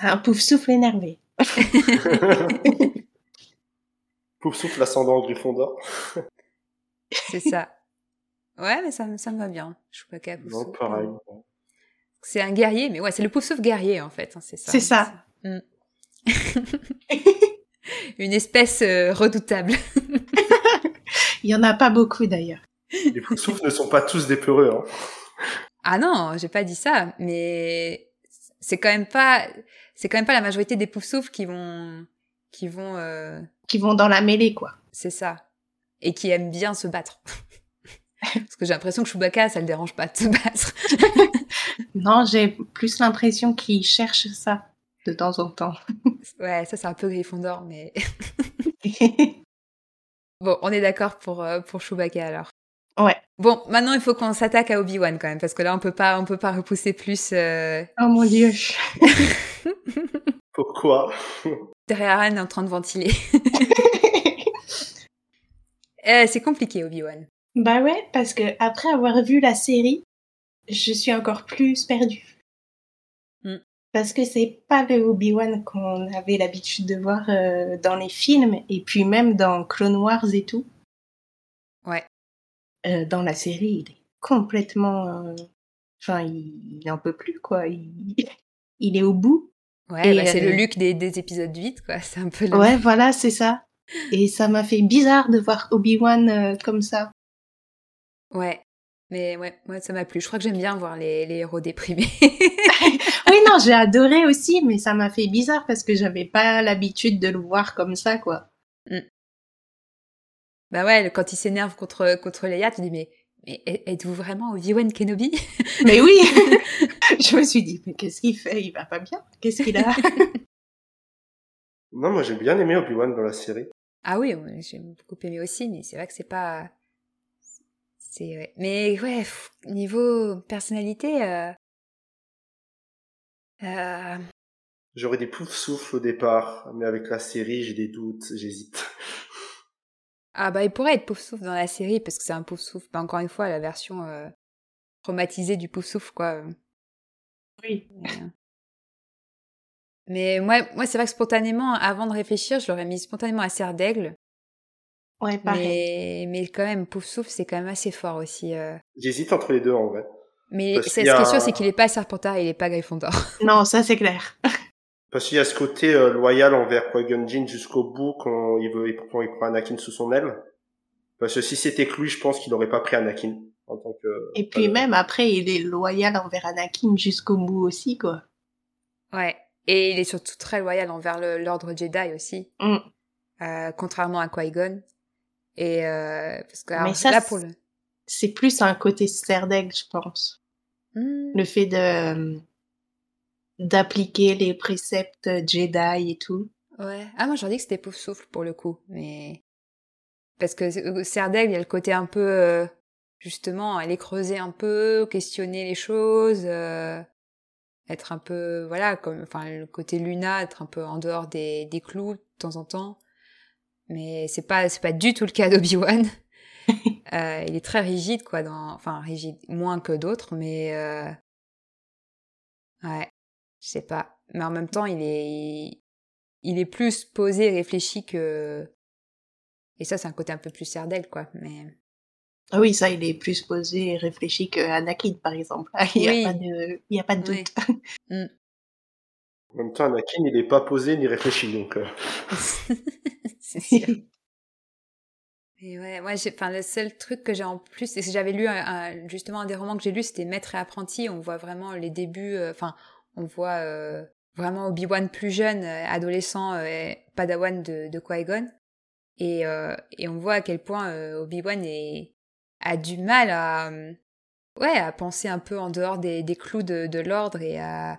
Un pouf souffle énervé. Pouf souffle ascendant Gryffondor. c'est ça. Ouais, mais ça, me- ça me va bien. Chewbacca, pouf Non, souffle. pareil. C'est un guerrier, mais ouais, c'est le pouf souffle guerrier, en fait. hein, c'est ça. C'est ça. Mm. Une espèce euh, redoutable. Il y en a pas beaucoup d'ailleurs. Les pouf souffles ne sont pas tous des peureux. Hein. Ah non, j'ai pas dit ça, mais c'est quand même pas, c'est quand même pas la majorité des pouf souffles qui vont, qui vont, euh, Qui vont dans la mêlée, quoi. c'est ça, et qui aiment bien se battre. Parce que j'ai l'impression que Chewbacca, ça le dérange pas de se battre. Non, j'ai plus l'impression qu'ils cherchent ça de temps en temps. Ouais, ça c'est un peu Gryffondor, mais bon, on est d'accord pour euh, pour Chewbacca alors. ouais. Bon, maintenant il faut qu'on s'attaque à Obi-Wan quand même, parce que là on peut pas, on peut pas repousser plus. euh, Oh mon dieu. Pourquoi? Derrière Anne est en train de ventiler. Euh, c'est compliqué Obi-Wan. bah ouais, parce que après avoir vu la série, je suis encore plus perdue. Mm. Parce que c'est pas le Obi-Wan qu'on avait l'habitude de voir euh, dans les films et puis même dans Clone Wars et tout. Euh, dans la série, il est complètement. euh, Enfin, il, il en peut plus, quoi. Il, il est au bout. Ouais, bah, c'est euh, le Luke des, des épisodes 8, quoi. C'est un peu le... Ouais, voilà, c'est ça. Et ça m'a fait bizarre de voir Obi-Wan euh, comme ça. Ouais. Mais ouais, moi ça m'a plu. Je crois que j'aime bien voir les, les héros déprimés. Oui, non, j'ai adoré aussi, mais ça m'a fait bizarre parce que j'avais pas l'habitude de le voir comme ça, quoi. Bah ouais, quand il s'énerve contre, contre Leia, tu dis, mais, mais êtes-vous vraiment Obi-Wan Kenobi? Mais oui, je me suis dit, mais qu'est-ce qu'il fait? Il va pas bien Qu'est-ce qu'il a? Non, moi j'ai bien aimé Obi-Wan dans la série. Ah oui, j'ai beaucoup aimé aussi, mais c'est vrai que c'est pas... C'est... ouais. Mais ouais, pff, niveau personnalité... Euh... Euh... J'aurais des pouf souffles au départ, mais avec la série, j'ai des doutes, j'hésite. Ah bah il pourrait être pouf souffle dans la série parce que c'est un pouf souffle. Bah, encore une fois, la version euh, traumatisée du pouf souffle quoi. Oui. Mais, euh, Mais moi, moi c'est vrai que spontanément, avant de réfléchir, je l'aurais mis spontanément à Serre d'Aigle. Ouais, pareil. Mais, mais quand même, pouf souffle, c'est quand même assez fort aussi. euh. J'hésite entre les deux en vrai. Mais ce qui est sûr, c'est qu'il est pas Serpentard et il est pas Gryffondor. Non, ça c'est clair. Parce qu'il y a ce côté euh, loyal envers Qui-Gon Jinn jusqu'au bout quand il veut, quand il prend Anakin sous son aile. Parce que si c'était que lui, je pense qu'il n'aurait pas pris Anakin en tant que. Et puis même après, il est loyal envers Anakin jusqu'au bout aussi, quoi. ouais. Et il est surtout très loyal envers l'ordre Jedi aussi. Mm. Euh, contrairement à Qui-Gon. Et euh, parce que alors, Mais ça, là c'est- pour le... C'est plus un côté serdaigle, je pense. Hmm. Le fait de d'appliquer les préceptes Jedi et tout. Ouais. Ah, moi, j'aurais dit que c'était Pouf Souffle pour le coup, mais. Parce que Serdaigle, il y a le côté un peu. euh, Justement, aller creuser un peu, questionner les choses, euh, être un peu. Voilà, comme. Enfin, le côté Luna, être un peu en dehors des, des clous de temps en temps. Mais c'est pas, c'est pas du tout le cas d'Obi-Wan. Euh, il est très rigide, quoi, dans. Enfin, rigide, moins que d'autres, mais. Ouais. Je sais pas. Mais en même temps, il est il est plus posé et réfléchi que. Et ça, c'est un côté un peu plus serdaigle, quoi. Mais Ah oui, ça, il est plus posé et réfléchi que Anakin, par exemple. Il n'y Oui. a, pas de- il y a pas de Oui. doute. En même temps, Anakin, il est pas posé ni réfléchi, donc. euh, c'est sûr. Et ouais, moi, j'ai, enfin, le seul truc que j'ai en plus, c'est que j'avais lu un- un- justement un des romans que j'ai lu, c'était Maître et apprenti. On voit vraiment les débuts, euh, enfin, on voit euh, vraiment Obi-Wan plus jeune, euh, adolescent, euh, Padawan de, de Qui-Gon. Et, euh, et on voit à quel point Obi-Wan a du mal à, ouais, à penser un peu en dehors des, des clous de, de l'ordre et à,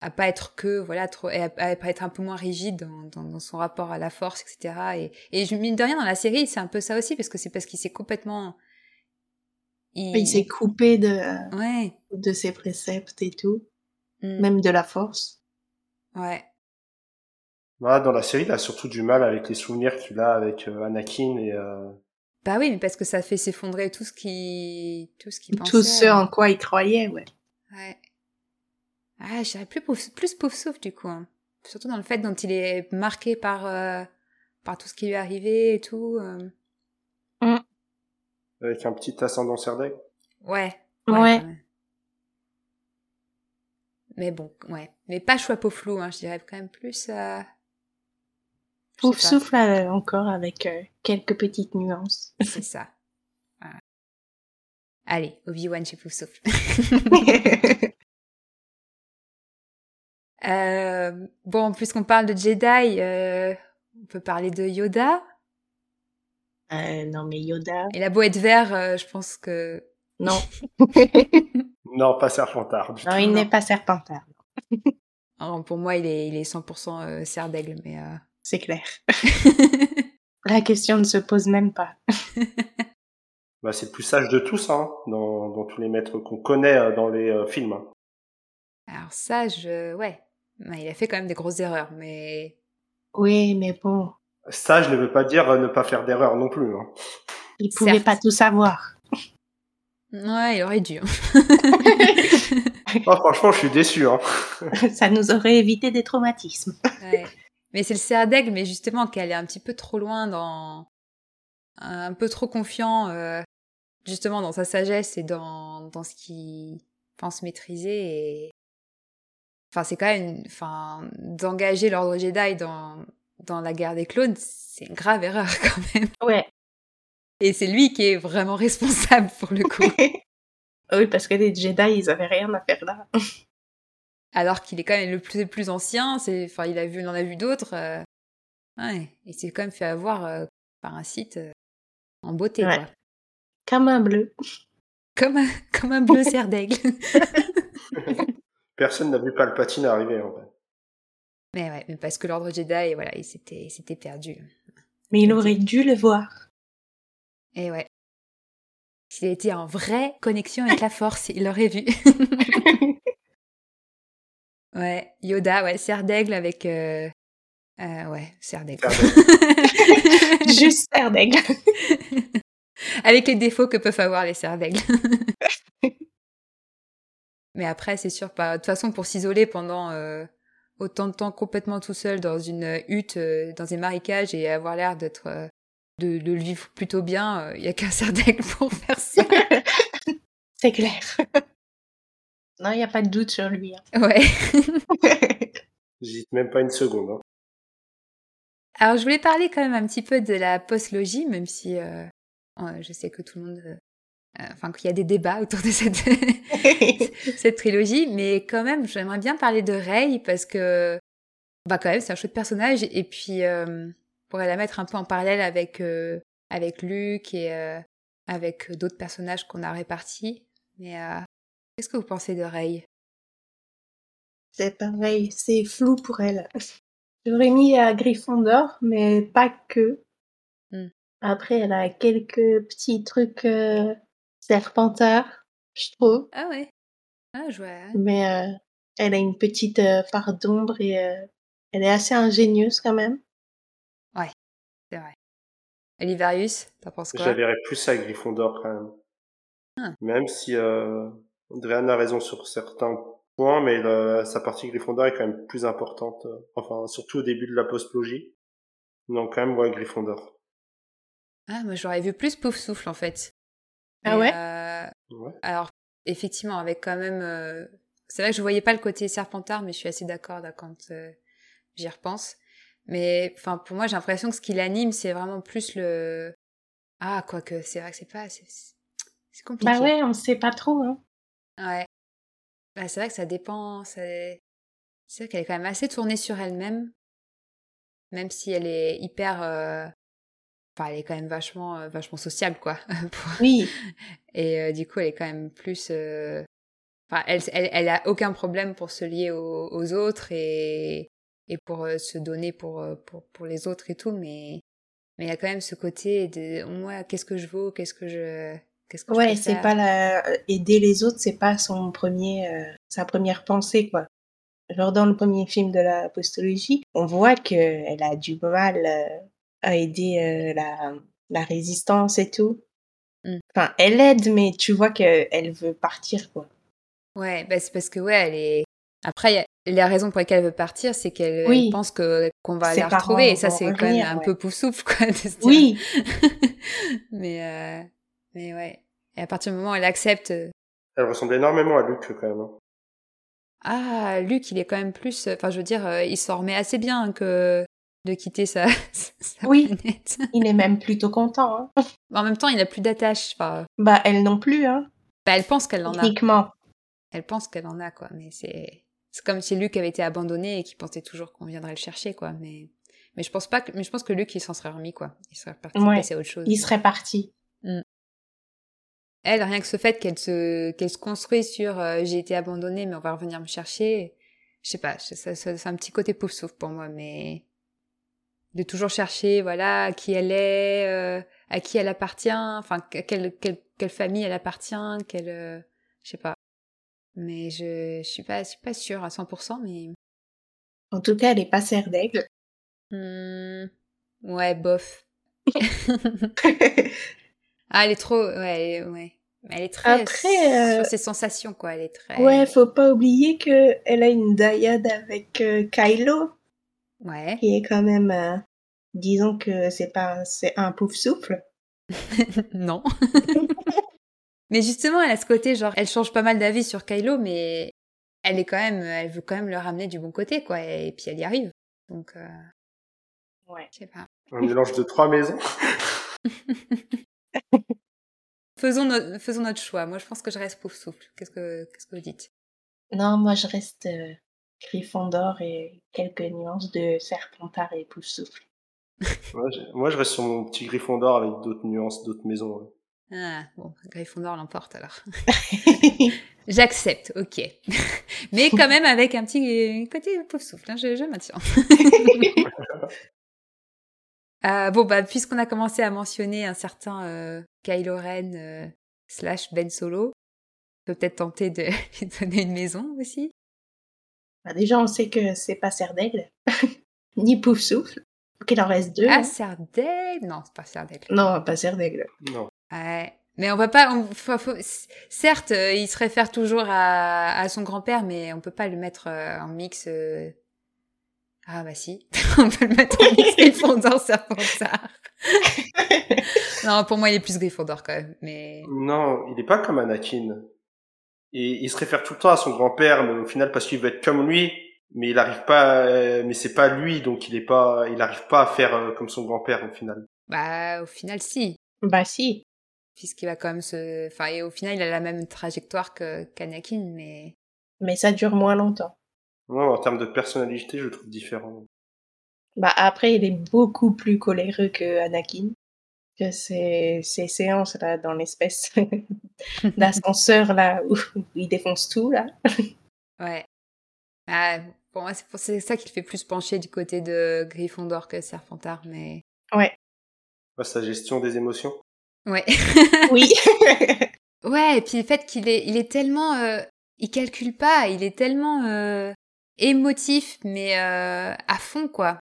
à pas être que voilà trop à, à être un peu moins rigide dans, dans, dans son rapport à la force etc et et je mine de rien dans la série c'est un peu ça aussi parce que c'est parce qu'il s'est complètement Il s'est coupé de, ouais. de ses préceptes et tout, Mm. même de la force. ouais Voilà, dans la série, il a surtout du mal avec les souvenirs qu'il a avec euh, Anakin et, euh, Bah oui, mais parce que ça fait s'effondrer tout ce qui, tout ce qui pensait. Tout ce en quoi il croyait, ouais. Ouais. Ah, je dirais plus pauvre, plus pauvre souffle du coup. hein. Surtout dans le fait dont il est marqué par, euh, par tout ce qui lui est arrivé et tout. euh. Avec un petit ascendant Serdaigle. Ouais. Ouais. quand même. Mais bon, ouais. Mais pas choix peau flou, hein. Je dirais quand même plus. Euh... Pouf souffle euh, encore avec euh, quelques petites nuances. C'est ça. Voilà. Allez, Obi-Wan chez Pouf Souffle. Euh, bon, puisqu'on parle de Jedi, euh, on peut parler de Yoda. Euh, non mais Yoda, Il a beau être vert, je pense que... non, Non, pas Serpentard. du non tout. il n'est pas serpentard, Alors, pour moi, il est, il est 100% euh, serre d'aigle, mais... euh, c'est clair. La question ne se pose même pas. Bah, c'est le plus sage de tous, hein, dans, dans tous les maîtres qu'on connaît euh, dans les euh, films. Alors ça, je... Ouais. Il a fait quand même des grosses erreurs, mais... Oui, mais bon, Sage ne veut pas dire euh, ne pas faire d'erreur non plus. Hein. il pouvait Certes. pas tout savoir. Ouais, il aurait dû. hein. Oh, franchement, je suis déçu. Hein. Ça nous aurait évité des traumatismes. Ouais. Mais c'est le cerf d'aigle, mais justement qu'elle est un petit peu trop loin dans... Un peu trop confiant, euh, justement, dans sa sagesse et dans, dans ce qu'il pense maîtriser. Et... Enfin, c'est quand même... une- Enfin, d'engager l'ordre Jedi dans, dans la guerre des clones, c'est une grave erreur quand même. Ouais. Et c'est lui qui est vraiment responsable pour le coup. oui, parce que les Jedi, ils avaient rien à faire là. Alors qu'il est quand même le plus, le plus ancien, c'est, enfin, il a vu, il en a vu d'autres. euh, Ouais, il s'est quand même fait avoir euh, par un site euh, en beauté, Ouais. quoi. Comme un bleu. Comme un, comme un bleu cerf d'aigle. Personne n'a vu Palpatine arriver. En fait. mais ouais, mais parce que l'ordre Jedi, voilà, il s'était, il s'était perdu. Mais il aurait dû le voir. Et ouais. S'il était en vraie connexion avec la force, il l'aurait vu. ouais, Yoda, ouais, cerf d'aigle avec. Euh... euh, ouais, cerf d'aigle. Juste faire d'aigle. avec les défauts que peuvent avoir les cerfs d'aigle. Mais après, c'est sûr, pas. De toute façon, pour s'isoler pendant euh, autant de temps complètement tout seul dans une hutte, euh, dans des marécages et avoir l'air d'être. euh, de, de le vivre plutôt bien, il y a qu'un cerf d'aigle pour faire ça. C'est clair. Non, il n'y a pas de doute sur lui. hein. Ouais. J'hésite même pas une seconde. Hein. Alors, je voulais parler quand même un petit peu de la postlogie, même si euh, euh, je sais que tout le monde. euh, euh, Enfin, qu'il y a des débats autour de cette, cette trilogie, mais quand même, j'aimerais bien parler de Rey parce que, bah, quand même, c'est un chouette personnage et puis, euh, pourrait la mettre un peu en parallèle avec, euh, avec Luke et euh, avec d'autres personnages qu'on a répartis. Mais euh, qu'est-ce que vous pensez de Rey? C'est pareil, c'est flou pour elle. J'aurais mis à Gryffondor, mais pas que. Hmm. Après, elle a quelques petits trucs serpentards, je trouve. Ah ouais. Ah, je vois. Mais elle a une petite part d'ombre et elle est assez ingénieuse quand même. C'est vrai. Olivarius, t'en penses Je quoi la verrais plus à Gryffondor quand même. Ah. Même si euh, a raison sur certains points, mais sa partie Gryffondor est quand même plus importante. euh, enfin, surtout au début de la postlogie. Donc quand même, ouais, Gryffondor. Ah, moi j'aurais vu plus Pouf Souffle en fait. Ah ouais? euh, Ouais. Alors, effectivement, avec quand même. euh, C'est vrai que je voyais pas le côté serpentard, mais je suis assez d'accord là quand euh, j'y repense. Mais enfin, pour moi, j'ai l'impression que ce qui l'anime, c'est vraiment plus le. Ah, quoique, c'est vrai que c'est pas. C'est compliqué. Bah ouais, on sait pas trop. Hein. Ouais. Bah, c'est vrai que ça dépend. C'est c'est vrai qu'elle est quand même assez tournée sur elle-même. Même si elle est hyper. euh, Enfin, elle est quand même vachement, euh, vachement sociable, quoi. pour- Oui, Et euh, du coup, elle est quand même plus. euh, Enfin, elle, elle, elle a aucun problème pour se lier aux, aux autres et, et pour euh, se donner pour, euh, pour, pour les autres et tout, mais mais il y a quand même ce côté de moi, qu'est-ce que je vaux, qu'est-ce que je. Qu'est-ce que ouais, c'est pas la aider les autres, c'est pas son premier, euh, sa première pensée quoi. Genre dans le premier film de la postologie, on voit que elle a du mal euh, à aider euh, la la résistance et tout. Mm. Enfin, elle aide, mais tu vois qu'elle veut partir, quoi. Ouais, bah c'est parce que ouais, elle est. Après, il y a... la raison pour laquelle elle veut partir, c'est qu'elle Oui. pense que qu'on va la retrouver. Et ça, c'est quand même un ouais. peu pouf-souffle, quoi. de se dire- Oui, mais euh... mais ouais. Et à partir du moment où elle accepte, euh, Elle ressemble énormément à Luc quand même. hein. ah, Luc, il est quand même plus. Enfin, je veux dire, euh, il s'en remet assez bien que de quitter sa, sa Oui. planète. il est même plutôt content. Hein. En même temps, il a plus d'attache. Enfin, Bah, elle non plus, hein, bah, elle pense qu'elle en a. techniquement. Elle pense qu'elle en a, quoi. Mais c'est c'est comme si Luc avait été abandonné et qu'il pensait toujours qu'on viendrait le chercher, quoi. Mais mais je pense pas que mais je pense que Luc il s'en serait remis, quoi. Il serait parti Ouais. passer à autre chose. Il serait parti. Elle, rien que ce fait qu'elle se qu'elle se construit sur euh, j'ai été abandonnée, mais on va revenir me chercher. Je sais pas, c'est un petit côté pouf souffle pour moi, mais de toujours chercher, voilà, qui elle est, euh, à qui elle appartient, enfin que- quelle quelle quelle famille elle appartient, quelle, euh, je sais pas. Mais je, je suis pas je suis pas sûre à 100%, mais En tout cas, elle est pas serre d'aigle. Hmm, ouais, bof. ah, elle est trop, ouais, elle est- ouais. Elle est très Après, euh, sur ses sensations, quoi. Elle est très. Ouais, faut pas oublier que elle a une dyade avec euh, Kylo, Ouais. qui est quand même, euh, disons que c'est pas, c'est un pouf souffle. non. Mais justement, elle a ce côté, genre, elle change pas mal d'avis sur Kylo, mais elle est quand même, elle veut quand même le ramener du bon côté, quoi. Et, puis elle y arrive. Donc, euh, Ouais. je sais pas. Un mélange de trois maisons. Faisons, no- faisons notre choix. Moi, je pense que je reste pouf souffle. Qu'est-ce que, qu'est-ce que vous dites? Non, moi je reste euh, Gryffondor et quelques nuances de Serpentard et pouf souffle. Ouais, moi, je reste sur mon petit griffon d'or avec d'autres nuances, d'autres maisons. ouais. Ah, bon, Gryffondor l'emporte alors. J'accepte, ok. Mais quand même avec un petit côté pouf souffle, hein, je, je maintiens. Euh, bon, bah, puisqu'on a commencé à mentionner un certain euh, Kylo Ren euh, slash Ben Solo, on peut peut-être tenter de lui donner une maison aussi. Bah, déjà, on sait que c'est pas serre d'aigle, ni pouf souffle. Donc il en reste deux. Ah, hein. Sardaigle Non, c'est pas Sardaigle. Non, pas serre d'aigle. Non. Ouais. Mais on va pas. On, faut- faut- certes, euh, il se réfère toujours à, à son grand-père, mais on peut pas le mettre euh, en mix. euh, Ah bah si, on peut le mettre en mix Gryffondor Serpentard. non, pour moi, il est plus Gryffondor quand même. Mais Non, il est pas comme Anakin. Et il se réfère tout le temps à son grand-père, mais au final, parce qu'il veut être comme lui, mais il arrive pas, euh, mais c'est pas lui, donc il est pas, il arrive pas à faire euh, comme son grand-père au final. bah au final, si, Bah si. Puisqu'il va quand même se. Enfin, et au final, il a la même trajectoire que qu'Anakin, mais Mais ça dure moins longtemps. Ouais, en termes de personnalité, je le trouve différent. Bah après, il est beaucoup plus coléreux que Anakin. Que ces, ces séances là dans l'espèce d'ascenseur là où il défonce tout là. ouais. Ah, pour moi, c'est pour- c'est ça qui le fait plus pencher du côté de Gryffondor que Serpentard, mais Ouais. Ouais, sa gestion des émotions. Ouais. Oui. Ouais, et puis le fait qu'il est, il est tellement, euh, il calcule pas, il est tellement euh, émotif, mais euh, à fond quoi.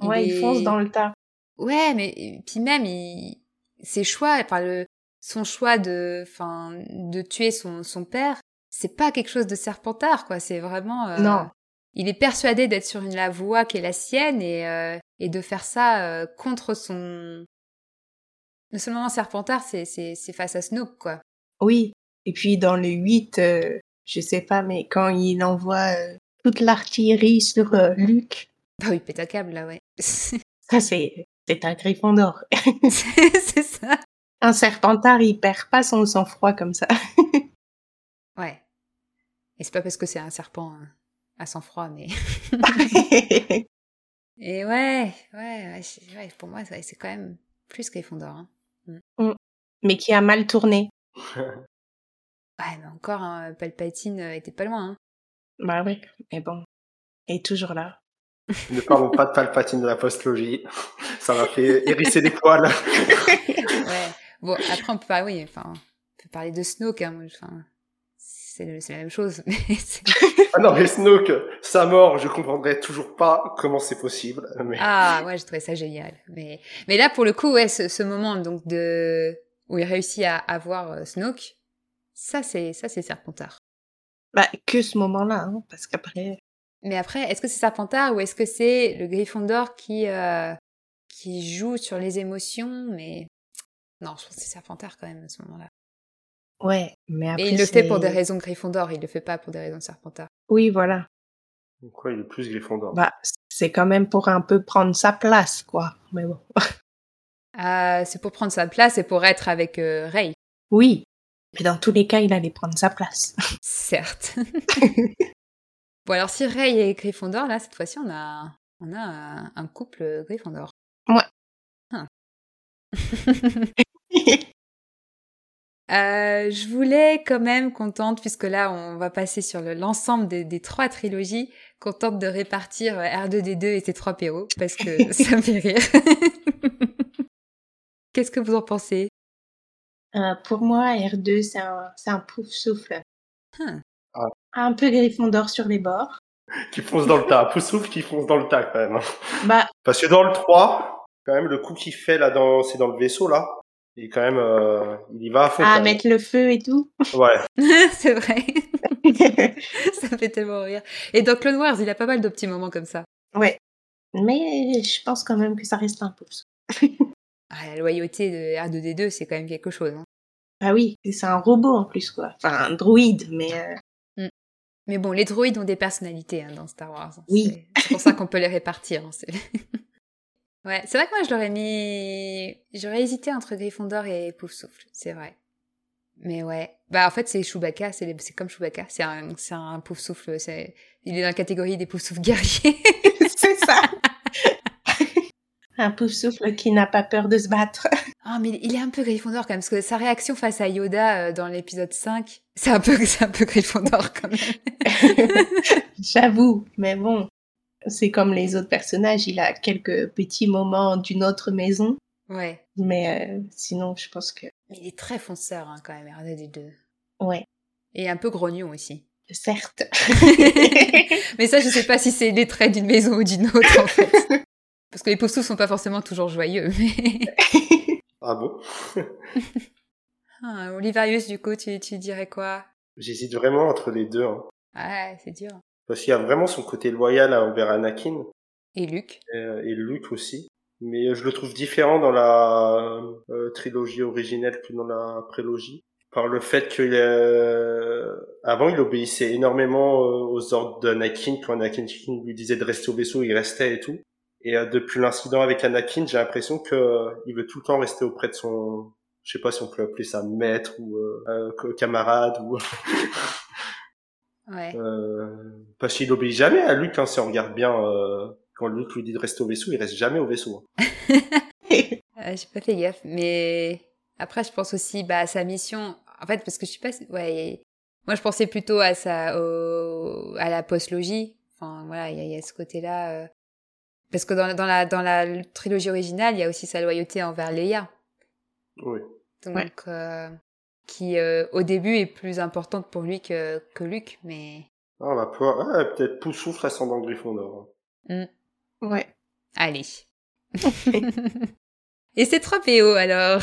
ouais, il fonce dans le tas. Ouais, mais puis même il, ses choix, enfin le, son choix de, enfin, de tuer son son père, c'est pas quelque chose de serpentard quoi. C'est vraiment. euh, Non. Il est persuadé d'être sur une la voie qui est la sienne et euh, et de faire ça euh, contre son. Le seul moment serpentard, c'est face à Snoke quoi. Oui. Et puis dans le 8, euh, je sais pas, mais quand il envoie euh, toute l'artillerie sur euh, Luke, Bah oui, pète un câble, là, ouais. ça c'est un Gryffondor. c'est ça. Un Serpentard, il perd pas son sang-froid comme ça. Ouais. Et c'est pas parce que c'est un serpent hein, à sang-froid, mais... Et ouais, ouais, ouais, ouais, pour moi, c'est quand même plus Gryffondor. Hein. Mais qui a mal tourné. Ouais, mais encore, hein, Palpatine euh, était pas loin. Hein. Bah oui, mais bon. Et toujours là. Ne parlons pas de Palpatine de la postlogie. Ça m'a fait hérisser les poils. Ouais. Bon, après, on peut parler, oui, enfin, on peut parler de Snoke, hein, moi, enfin... c'est la même chose. Mais ah non, mais Snoke, sa mort, je comprendrais toujours pas comment c'est possible. Mais... Ah, ouais, je trouvais ça génial. Mais, mais là, pour le coup, ouais, ce, ce moment donc de où il réussit à avoir euh, Snoke, ça c'est ça c'est Serpentard. Bah que ce moment-là, hein, parce qu'après. Mais après, est-ce que c'est Serpentard ou est-ce que c'est le Gryffondor qui euh, qui joue sur les émotions Mais non, je pense que c'est Serpentard quand même à ce moment-là. Ouais, mais après. Et il le fait pour des raisons Gryffondor, il le fait pas pour des raisons Serpentard. Oui, voilà. Pourquoi il est plus Gryffondor Bah, c'est quand même pour un peu prendre sa place, quoi. Mais bon. euh, c'est pour prendre sa place et pour être avec euh, Ray. Oui, mais dans tous les cas, il allait prendre sa place. Certes. bon, alors si Ray est Gryffondor, là, cette fois-ci, on a, on a un, un couple Gryffondor. Ouais. Ah. Euh, je voulais quand même contente, puisque là on va passer sur l'ensemble des, des, trois trilogies, contente de répartir R2D2 et C3PO, parce que ça me fait rire. Qu'est-ce que vous en pensez? Euh, Pour moi, R2 c'est un, un pouf souffle. Huh. Ah. Un peu Gryffondor sur les bords. Qui fonce dans le tas, pouf souffle qui fonce dans le tas quand même. Bah. Parce que dans le 3, quand même le coup qu'il fait là dans, c'est dans le vaisseau là. Et quand même, euh, il y va à fond. Ah, mettre le feu et tout. Ouais. c'est vrai. ça me fait tellement rire. Et dans Clone Wars, il a pas mal de petits moments comme ça. Ouais. Mais je pense quand même que ça reste un pouce. ah, la loyauté de R2D2, c'est quand même quelque chose. Hein. Ah oui, c'est un robot en plus, quoi. Enfin, un droïde, mais... Euh... Mm. Mais bon, les droïdes ont des personnalités hein, dans Star Wars. Oui. C'est pour ça qu'on peut les répartir. Ouais, c'est vrai que moi je l'aurais mis. J'aurais hésité entre Gryffondor et Poufsouffle, c'est vrai. Mais ouais. Bah en fait c'est Chewbacca, c'est c'est comme Chewbacca, c'est un c'est un Poufsouffle, c'est il est dans la catégorie des Poufsouffles guerriers. c'est ça. un Poufsouffle qui n'a pas peur de se battre. Ah mais il est un peu Gryffondor quand même parce que sa réaction face à Yoda euh, dans l'épisode 5, c'est un peu c'est un peu Gryffondor quand même. J'avoue, mais bon, c'est comme les autres personnages, il a quelques petits moments d'une autre maison. Ouais. Mais euh, sinon, je pense que. Il est très fonceur hein, quand même, R2D2. Ouais. Et un peu grognon aussi. Certes. mais ça, je sais pas si c'est les traits d'une maison ou d'une autre en fait. Parce que les pauvres sont pas forcément toujours joyeux. Mais... ah bon? Ah, Olivarius, du coup, tu, tu dirais quoi? J'hésite vraiment entre les deux. Hein. Ouais, c'est dur. Parce qu'il y a vraiment son côté loyal envers Anakin. Et Luke. Et, et Luke aussi. Mais je le trouve différent dans la euh, trilogie originelle que dans la prélogie. Par le fait que euh, avant il obéissait énormément euh, aux ordres d'Anakin. Quand Anakin lui disait de rester au vaisseau, il restait et tout. Et euh, depuis l'incident avec Anakin, j'ai l'impression que euh, il veut tout le temps rester auprès de son, je sais pas si on peut appeler ça maître ou camarade ou Ouais. Euh, parce qu'il obéit jamais à Luke, hein, si on regarde bien. Euh, quand Luke lui dit de rester au vaisseau, il reste jamais au vaisseau. euh, J'ai pas fait gaffe, mais après je pense aussi bah, à sa mission. En fait, parce que je suis pas. Ouais. Moi, je pensais plutôt à sa, au... à la postlogie. Enfin, voilà, il y, y, a ce côté-là. Euh... Parce que dans, dans la dans la trilogie originale, il y a aussi sa loyauté envers Leia. Oui. Donc, Ouais. euh, qui euh, au début est plus importante pour lui que que Luke, mais Ah, on va pouvoir, ah, peut-être Poussoufle ascendant Gryffondor. Ouais. allez. Et c'est 3 PO alors.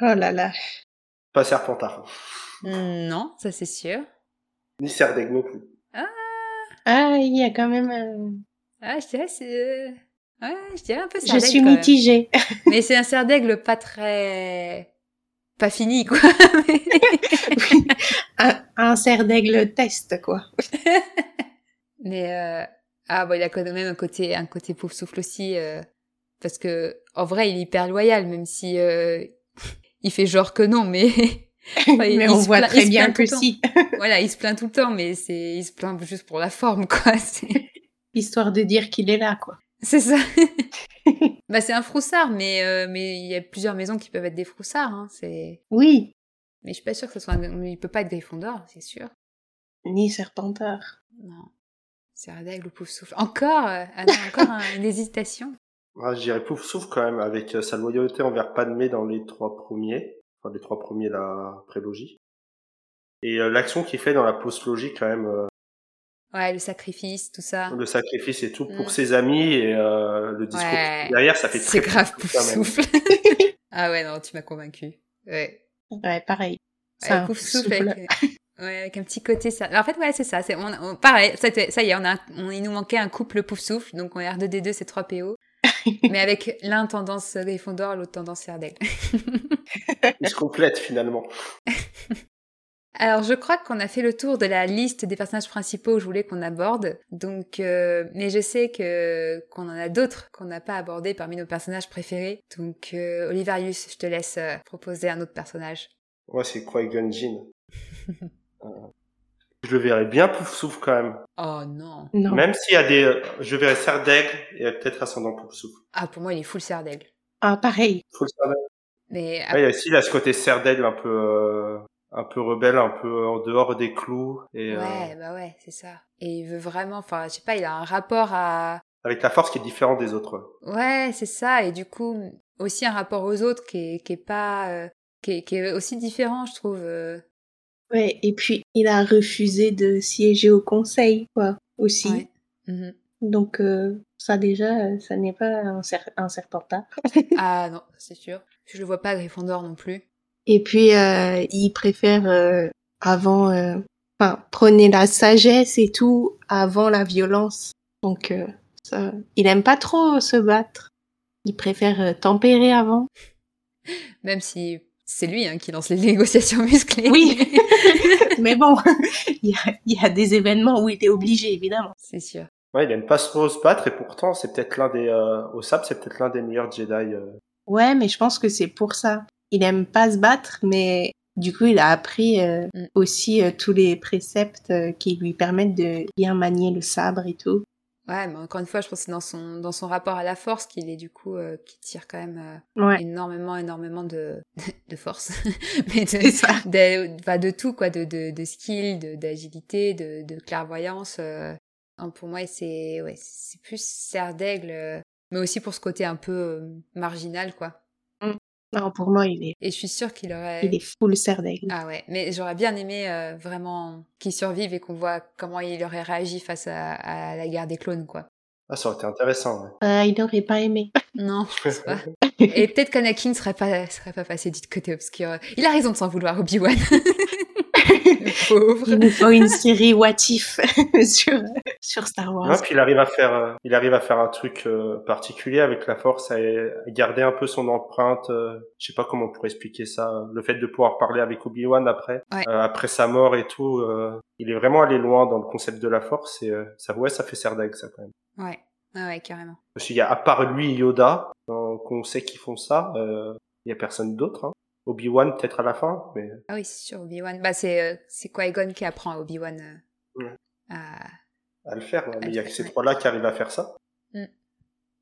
Oh là là. Pas Serpentard. Non, ça c'est sûr. Ni Serdeg non plus. Ah, il y a quand même. euh, Ah, je dirais c'est ouais, je dirais un peu Je Serdaigle, suis mitigée. Mais c'est un Serdaigle pas très pas fini quoi. un, un cerf d'aigle test, quoi. Mais euh... ah bon, il a quand même un côté un côté pauvre souffle aussi euh, parce que en vrai, il est hyper loyal même si euh, il fait genre que non mais Enfin, il- Mais il on voit plaint- très bien que si. voilà, il se plaint tout le temps mais c'est il se plaint juste pour la forme quoi, Histoire de dire qu'il est là, quoi. c'est ça. Bah c'est un froussard mais euh, mais il y a plusieurs maisons qui peuvent être des froussards hein, c'est Oui. mais je suis pas sûre que ce soit un... il peut pas être Gryffondor, c'est sûr. Ni Serpentard. Non. C'est Serdaigle ou Pouf souffle. Encore euh, ah non, encore un- une hésitation. Ah, je dirais Poussoufle quand même, avec euh, sa loyauté envers Padmé dans les trois premiers. Enfin, les trois premiers, la prélogie. Et euh, l'action qu'il fait dans la post-logique, quand même, euh, Ouais, le sacrifice, tout ça. le sacrifice et tout, pour Mm. ses amis et euh, le discours Ouais. derrière, ça fait C'est très grave pouf quand même. souffle. ah ouais, non, tu m'as convaincu. Ouais. Ouais, pareil. C'est Ouais, un pouf souffle souffle. avec, ouais, avec un petit côté. ça- En fait, ouais, c'est ça. C'est on, on- pareil. Ça, ça y est, on a, on, il nous manquait un couple pouf souffle, donc on est R2D2, c'est 3 PO. mais avec l'un tendance Gryffondor, l'autre tendance Serdaigle. Ils se complètent finalement. Alors, je crois qu'on a fait le tour de la liste des personnages principaux que je voulais qu'on aborde. Donc, euh, mais je sais que qu'on en a d'autres qu'on n'a pas abordés parmi nos personnages préférés. Donc, euh, Olivarius, je te laisse euh, proposer un autre personnage. Ouais, c'est Qui-Gon Jinn. Euh, je le verrais bien pouf souffle quand même. Oh non. Non. Même s'il y a des, euh, je verrais Serdaigle et peut-être ascendant pouf souffle. Ah, pour moi, il est full Serdaigle. Ah, pareil. Faut le Serdaigle. Mais Ouais, il y a aussi là ce côté Serdaigle un peu, euh, un peu rebelle, un peu en dehors des clous et euh, Ouais, bah ouais, c'est ça. Et il veut vraiment, enfin, je sais pas, il a un rapport à... avec la force qui est différente des autres. Ouais, c'est ça. Et du coup, aussi un rapport aux autres qui est, qui est pas... euh, qui, est, qui est aussi différent, je trouve. euh. Ouais, et puis il a refusé de siéger au conseil, quoi, aussi. Ouais. Mhm. Donc, euh, ça déjà, ça n'est pas un, cer- un serpentard. Ah non, c'est sûr. Je le vois pas à Gryffondor non plus. Et puis, euh, il préfère euh, avant... euh, Enfin, prenez la sagesse et tout avant la violence. Donc, euh, ça, il aime pas trop se battre. Il préfère euh, tempérer avant. Même si c'est lui hein, qui lance les négociations musclées. Oui. Mais bon, il y a, il y a des événements où il est obligé, évidemment. c'est sûr. Ouais, il aime pas trop se battre et pourtant c'est peut-être l'un des, euh, au sable, c'est peut-être l'un des meilleurs Jedi. euh. Ouais, mais je pense que c'est pour ça. Il aime pas se battre, mais du coup, il a appris euh, Mm. aussi euh, tous les préceptes euh, qui lui permettent de bien manier le sabre et tout. Ouais, mais encore une fois, je pense que c'est dans son, dans son rapport à la force qu'il est du coup, qui tire quand même Ouais, énormément, énormément de, de force. mais de, ça. de, de tout, quoi, de, de, de skill, d'agilité, de, de clairvoyance. pour moi, c'est, ouais, plus serre d'aigle, mais aussi pour ce côté un peu marginal, quoi. Non, pour moi, il est, Et je suis sûre qu'il aurait. il est full serre d'aigle. Ah ouais, mais j'aurais bien aimé euh, vraiment qu'il survive et qu'on voit comment il aurait réagi face à, à la guerre des clones, quoi. Ah, ça aurait été intéressant. Ouais. Euh, il n'aurait pas aimé. Non, je pense pas. Et peut-être qu'Anakin serait pas, serait pas passé du côté obscur. Il a raison de s'en vouloir, Obi-Wan. Pauvre. Il nous faut une série What If sur, sur Star Wars. Non, puis il arrive à faire, euh, il arrive à faire un truc euh, particulier avec la force, à, à garder un peu son empreinte. euh, je sais pas comment on pourrait expliquer ça. Le fait de pouvoir parler avec Obi-Wan après, Ouais. euh, après sa mort et tout. euh, il est vraiment allé loin dans le concept de la force et euh, ça, ouais, ça fait Serdaigle ça quand même. Ouais, ouais, ouais, carrément. Parce qu'il y a à part lui et Yoda, qu'on sait qu'ils font ça, euh, il y a personne d'autre. Hein. Obi-Wan peut-être à la fin, mais Ah oui, c'est sûr, Obi-Wan. Bah, c'est, euh, c'est Qui-Gon qui apprend à Obi-Wan euh, Ouais. à... à le faire. ouais. Mais il y a que ces Ouais. trois-là qui arrivent à faire ça.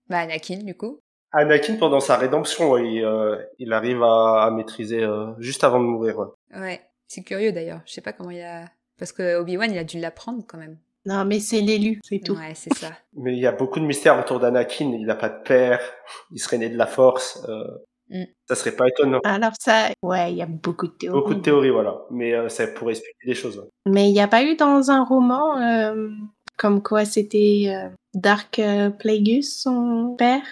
Bah, Anakin, du coup. Anakin pendant sa rédemption, ouais, il, euh, il arrive à, à maîtriser euh, juste avant de mourir. ouais. Ouais, c'est curieux d'ailleurs. Je sais pas comment il a... Parce que Obi-Wan, il a dû l'apprendre quand même. Non, mais c'est l'élu, c'est tout. Ouais, c'est ça. Mais il y a beaucoup de mystères autour d'Anakin. Il n'a pas de père. Il serait né de la Force. Euh, Mm. Ça serait pas étonnant. Alors ça, ouais, il y a beaucoup de théories. Beaucoup de théories, voilà. Mais euh, ça pourrait expliquer des choses. ouais. Mais il n'y a pas eu dans un roman euh, comme quoi c'était euh, Dark Plagueis, son père,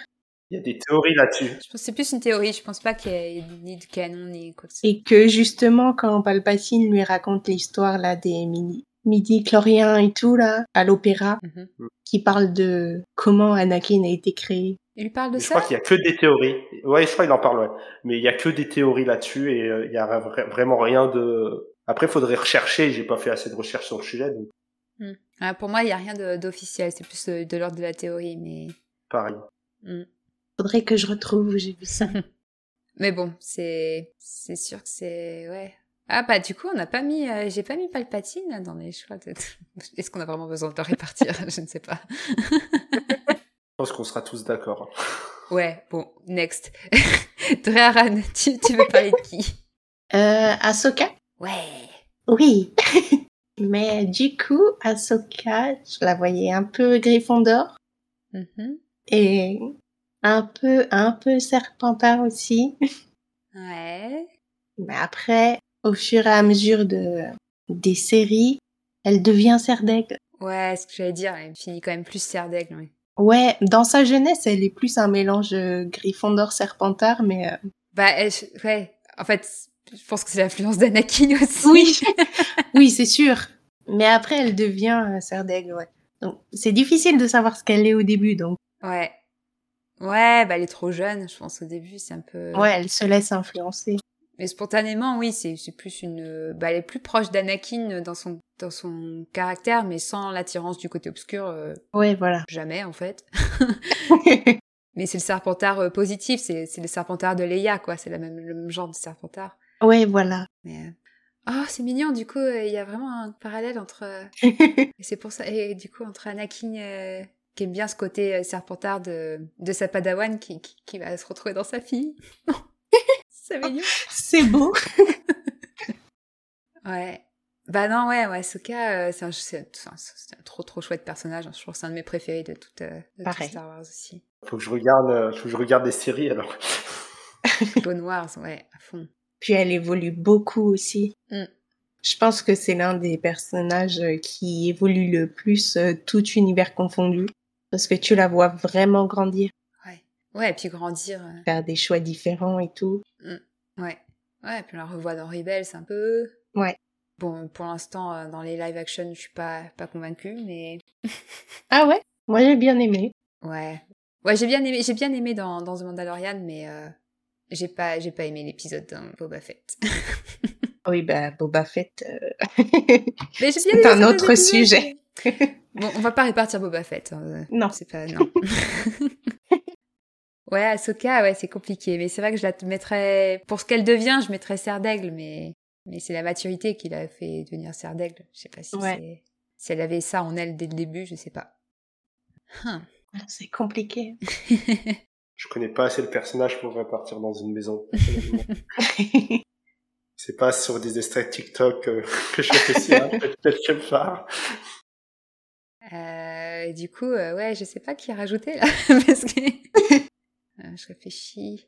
Il y a des théories là-dessus. Je pense que c'est plus une théorie. Je pense pas qu'il y ait ni de canon ni quoi que ce soit. et que justement quand Palpatine lui raconte l'histoire là des midi midi chloriens et tout là à l'opéra, Mhm. qui parle de comment Anakin a été créé. Il lui parle de Je ça crois qu'il y a que des théories. Ouais, je crois qu'il en parle, ouais. Mais il y a que des théories là-dessus et euh, il y a vra- vraiment rien de. Après, il faudrait rechercher. J'ai pas fait assez de recherches sur le sujet, donc Ah, Pour moi, il y a rien de- d'officiel. C'est plus euh, de l'ordre de la théorie, mais... pareil. Mm. Faudrait que je retrouve où j'ai vu ça. Mais bon, c'est c'est sûr que c'est ouais. Ah bah du coup, on n'a pas mis euh, j'ai pas mis Palpatine dans les choix de Est-ce qu'on a vraiment besoin de le répartir? Je ne sais pas. Pense qu'on sera tous d'accord. Ouais, bon, next. Dreharan, tu, tu veux parler de qui? Euh, Ahsoka? Ouais. Oui. Mais du coup, Ahsoka, je la voyais un peu Gryffondor Mhm. et un peu un peu Serpentard aussi. Ouais. Mais après, au fur et à mesure de, des séries, elle devient Serdaigle. Ouais, ce que j'allais dire, elle finit quand même plus Serdaigle. Oui. Ouais, dans sa jeunesse, elle est plus un mélange euh, Gryffondor-Serpentard, mais... Euh, bah, elle, ouais, en fait, je pense que c'est l'influence d'Anakin aussi. Oui, oui, c'est sûr. Mais après, elle devient euh, Serdaigle, ouais. Donc, c'est difficile de savoir ce qu'elle est au début, donc. Ouais. Ouais, bah, elle est trop jeune, je pense, au début, c'est un peu... Ouais, elle se laisse influencer. Mais spontanément, oui, c'est plus une. Bah, elle est plus proche d'Anakin dans son dans son caractère, mais sans l'attirance du côté obscur. Euh, ouais, voilà. Jamais en fait. mais c'est le serpentard euh, positif, c'est le serpentard de Leia, quoi. C'est même le même genre de serpentard. Ouais, voilà. Mais euh, oh, c'est mignon. Du coup, il y a vraiment un parallèle entre. c'est pour ça. Et du coup, entre Anakin qui aime bien ce côté serpentard de de sa Padawan qui, qui qui va se retrouver dans sa fille. C'est beau. ouais. Bah non, ouais, ouais, Soka, euh, c'est un, un, trop trop chouette personnage. Hein. Je trouve que c'est un de mes préférés de toute, euh, Star Wars aussi. Faut que je regarde, euh, faut que je regarde des séries alors. Clone Wars, ouais, à fond. Puis elle évolue beaucoup aussi. Mm. Je pense que c'est l'un des personnages qui évolue le plus, tout univers confondu, parce que tu la vois vraiment grandir. Ouais, et puis grandir. Euh. Faire des choix différents et tout. Mmh. Ouais. Ouais, et puis on la revoit dans Rebels un peu. Ouais. Bon, pour l'instant, euh, dans les live action, je suis pas, pas convaincue, mais. ah ouais? Moi, j'ai bien aimé. Ouais. Ouais, j'ai bien aimé, j'ai bien aimé dans, dans The Mandalorian, mais euh, j'ai pas, j'ai pas aimé l'épisode dans Boba Fett. oui, bah, Boba Fett. C'est un autre sujet. bon, on va pas répartir Boba Fett. Hein. Non. C'est pas, non. Ouais, Ahsoka, ouais, c'est compliqué. Mais c'est vrai que je la mettrais, pour ce qu'elle devient, je mettrais Serre d'Aigle, mais, mais c'est la maturité qui l'a fait devenir Serre d'Aigle. Je sais pas si c'est, si elle avait ça en elle dès le début, je sais pas. Hein. C'est compliqué. je connais pas assez le personnage pour répartir dans une maison. c'est pas sur des extraits TikTok euh, que je fais ça, peut-être que je euh, du coup, euh, ouais, je sais pas qui a rajouté là, parce que je réfléchis.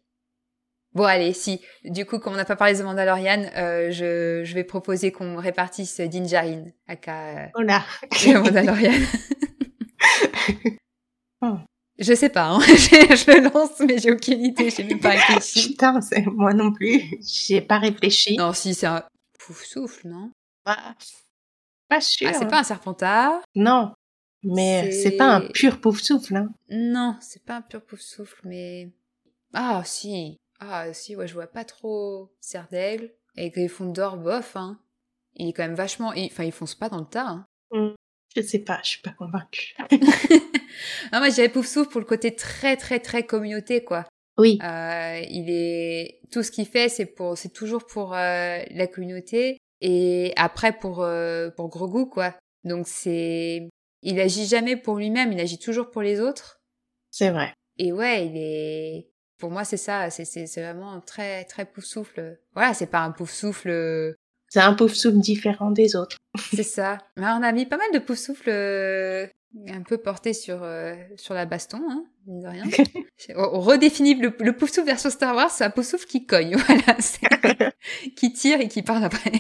Bon, allez, si. Du coup, comme on n'a pas parlé de Mandalorian, euh, je, je vais proposer qu'on répartisse Din Djarin, aka oh là. Mandalorian. oh. Je sais pas, hein. je, le lance, mais j'ai aucune idée, j'ai même pas réfléchi. Putain, moi non plus, j'ai pas réfléchi. Non, si, c'est un pouf souffle, non? Bah, Pas sûr. Ah, c'est pas un serpentard? Non, mais c'est pas un pur pouf souffle, hein. Non, c'est pas un pur pouf souffle, mais. Ah, si. Ah, si, ouais, je vois pas trop Serre d'Aigle. Et Gryffondor, bof, hein. Il est quand même vachement. Enfin, il fonce pas dans le tas, hein. Mmh. Je sais pas, je suis pas convaincue. non, moi, j'avais pouf souffle pour le côté très, très, très communauté, quoi. Oui. Euh, il est. Tout ce qu'il fait, c'est pour. C'est toujours pour euh, la communauté. Et après, pour, euh, pour Grogu, quoi. Donc, c'est il agit jamais pour lui-même, il agit toujours pour les autres. C'est vrai. Et ouais, il est. Pour moi, c'est ça. C'est c'est vraiment très très pouf souffle. Voilà, c'est pas un pouf souffle. C'est un pouf souffle différent des autres. c'est ça. Mais on a mis pas mal de pouf souffle euh, un peu porté sur euh, sur la baston, hein, de rien. on redéfinit le, le pouf souffle version Star Wars, c'est un pouf souffle qui cogne, voilà, qui tire et qui parle après.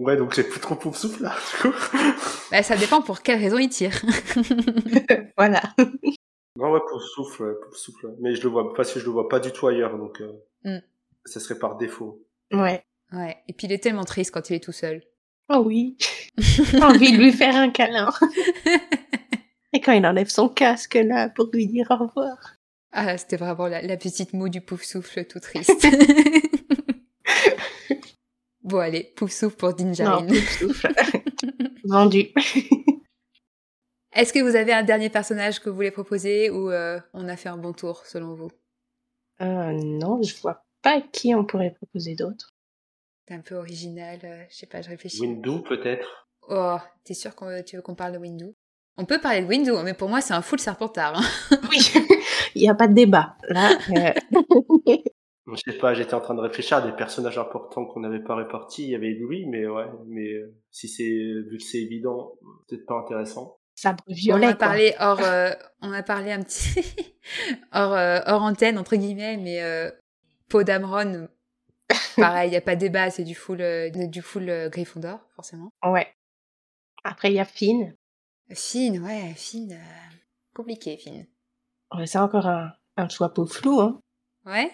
Ouais, donc j'ai plus trop pouf souffle là, du coup. Bah, ça dépend pour quelle raison il tire. voilà. Non, ouais, pouf souffle, ouais, pouf souffle. Mais je le vois, parce que je le vois pas du tout ailleurs, donc euh, mm. ça serait par défaut. Ouais. Ouais. Et puis il est tellement triste quand il est tout seul. Oh oui. J'ai envie de lui faire un câlin. Et quand il enlève son casque là pour lui dire au revoir. Ah, c'était vraiment la, la petite moue du pouf souffle tout triste. Bon, allez, pouf souffle pour Dinjarin. Vendu. Est-ce que vous avez un dernier personnage que vous voulez proposer ou euh, on a fait un bon tour selon vous? Euh, Non, je vois pas qui on pourrait proposer d'autre. C'est un peu original, euh, je sais pas, je réfléchis. Windu peut-être Oh, t'es sûr que tu veux qu'on parle de Windu On peut parler de Windu, mais pour moi c'est un full serpentard. Hein. oui, il n'y a pas de débat. Là, Je sais pas, j'étais en train de réfléchir à des personnages importants qu'on n'avait pas répartis. Il y avait Louis, mais ouais, mais euh, si c'est vu que c'est évident, peut-être pas intéressant. Sabre violet. On a parlé hors, euh, on a parlé un petit hors, euh, hors antenne entre guillemets, mais euh, Podamron, Pareil, il n'y a pas de débat, c'est du full, euh, du full euh, Gryffondor, forcément. Ouais. Après, il y a Finn. Finn, ouais, Finn. euh, Compliqué, Finn. Ouais, C'est encore un, un choix peu flou. Hein. Ouais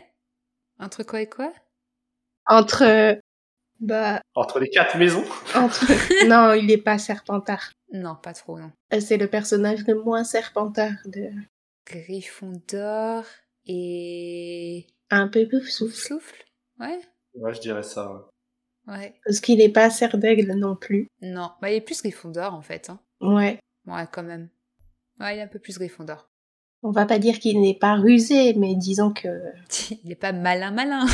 Entre quoi et quoi? Entre. Bah. Entre les quatre maisons? Entre... non, il est pas Serpentard. Non, pas trop, non. Euh, C'est le personnage le moins Serpentard de. Gryffondor et... Un peu plus souffle. Souffle Ouais Ouais, je dirais ça. ouais. Ouais. Parce qu'il est pas Serre d'Aigle non plus. Non, bah il est plus Gryffondor, en fait. Hein. Ouais. Ouais, quand même. Ouais, il est un peu plus Gryffondor. On va pas dire qu'il n'est pas rusé, mais disons que Il est pas malin malin.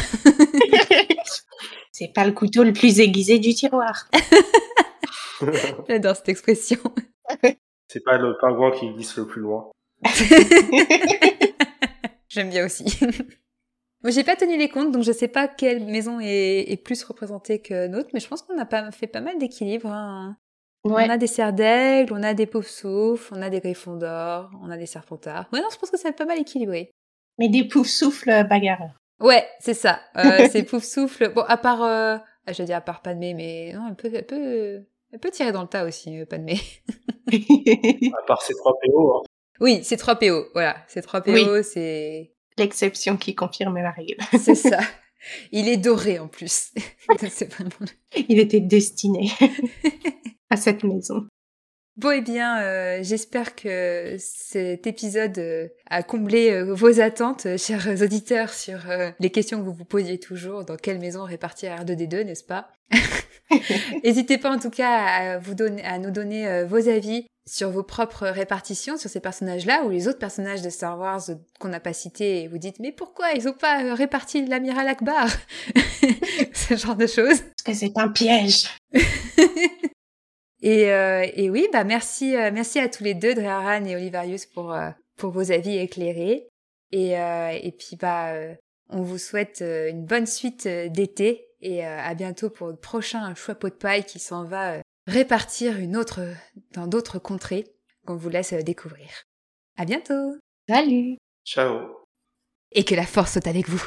c'est pas le couteau le plus aiguisé du tiroir. J'adore cette expression. C'est pas le pingouin qui glisse le plus loin. J'aime bien aussi. Moi, j'ai pas tenu les comptes, donc je sais pas quelle maison est, est plus représentée que notre, mais je pense qu'on a pas fait pas mal d'équilibre. hein. Ouais. On a des cerfs d'aigle, on a des pauvres souffles, on a des Gryffondors, on a des serpentards. Ouais, non, je pense que c'est pas mal équilibré. Mais des poufs souffles bagarreurs. Ouais, c'est ça. Euh, c'est pouf souffle. Bon, à part, euh... ah, je veux dire à part Padmé, mais non, elle peut, elle peut, elle peut tirer dans le tas aussi, euh, Padmé. À part ces trois PO. hein. Oui, c'est 3 PO. Voilà, c'est 3 PO, c'est, L'exception qui confirme la règle. c'est ça. Il est doré en plus. c'est vraiment. Il était destiné à cette maison. Bon, eh bien, euh, j'espère que cet épisode euh, a comblé euh, vos attentes, chers auditeurs, sur euh, les questions que vous vous posiez toujours. Dans quelle maison répartir R2D2, n'est-ce pas? N'hésitez pas en tout cas à, vous donner, à nous donner euh, vos avis sur vos propres répartitions, sur ces personnages-là, ou les autres personnages de Star Wars qu'on n'a pas cités, et vous dites, mais pourquoi ils ont pas réparti l'amiral Akbar? Ce genre de choses. Parce que c'est un piège. Et, euh, et oui, bah merci, euh, merci à tous les deux, Dreharan et Olivarius, pour, euh, pour vos avis éclairés. Et, euh, et puis bah, euh, on vous souhaite euh, une bonne suite euh, d'été et euh, à bientôt pour le prochain choix pot de paille qui s'en va euh, répartir une autre dans d'autres contrées qu'on vous laisse euh, découvrir. À bientôt Salut Ciao. et que la force soit avec vous.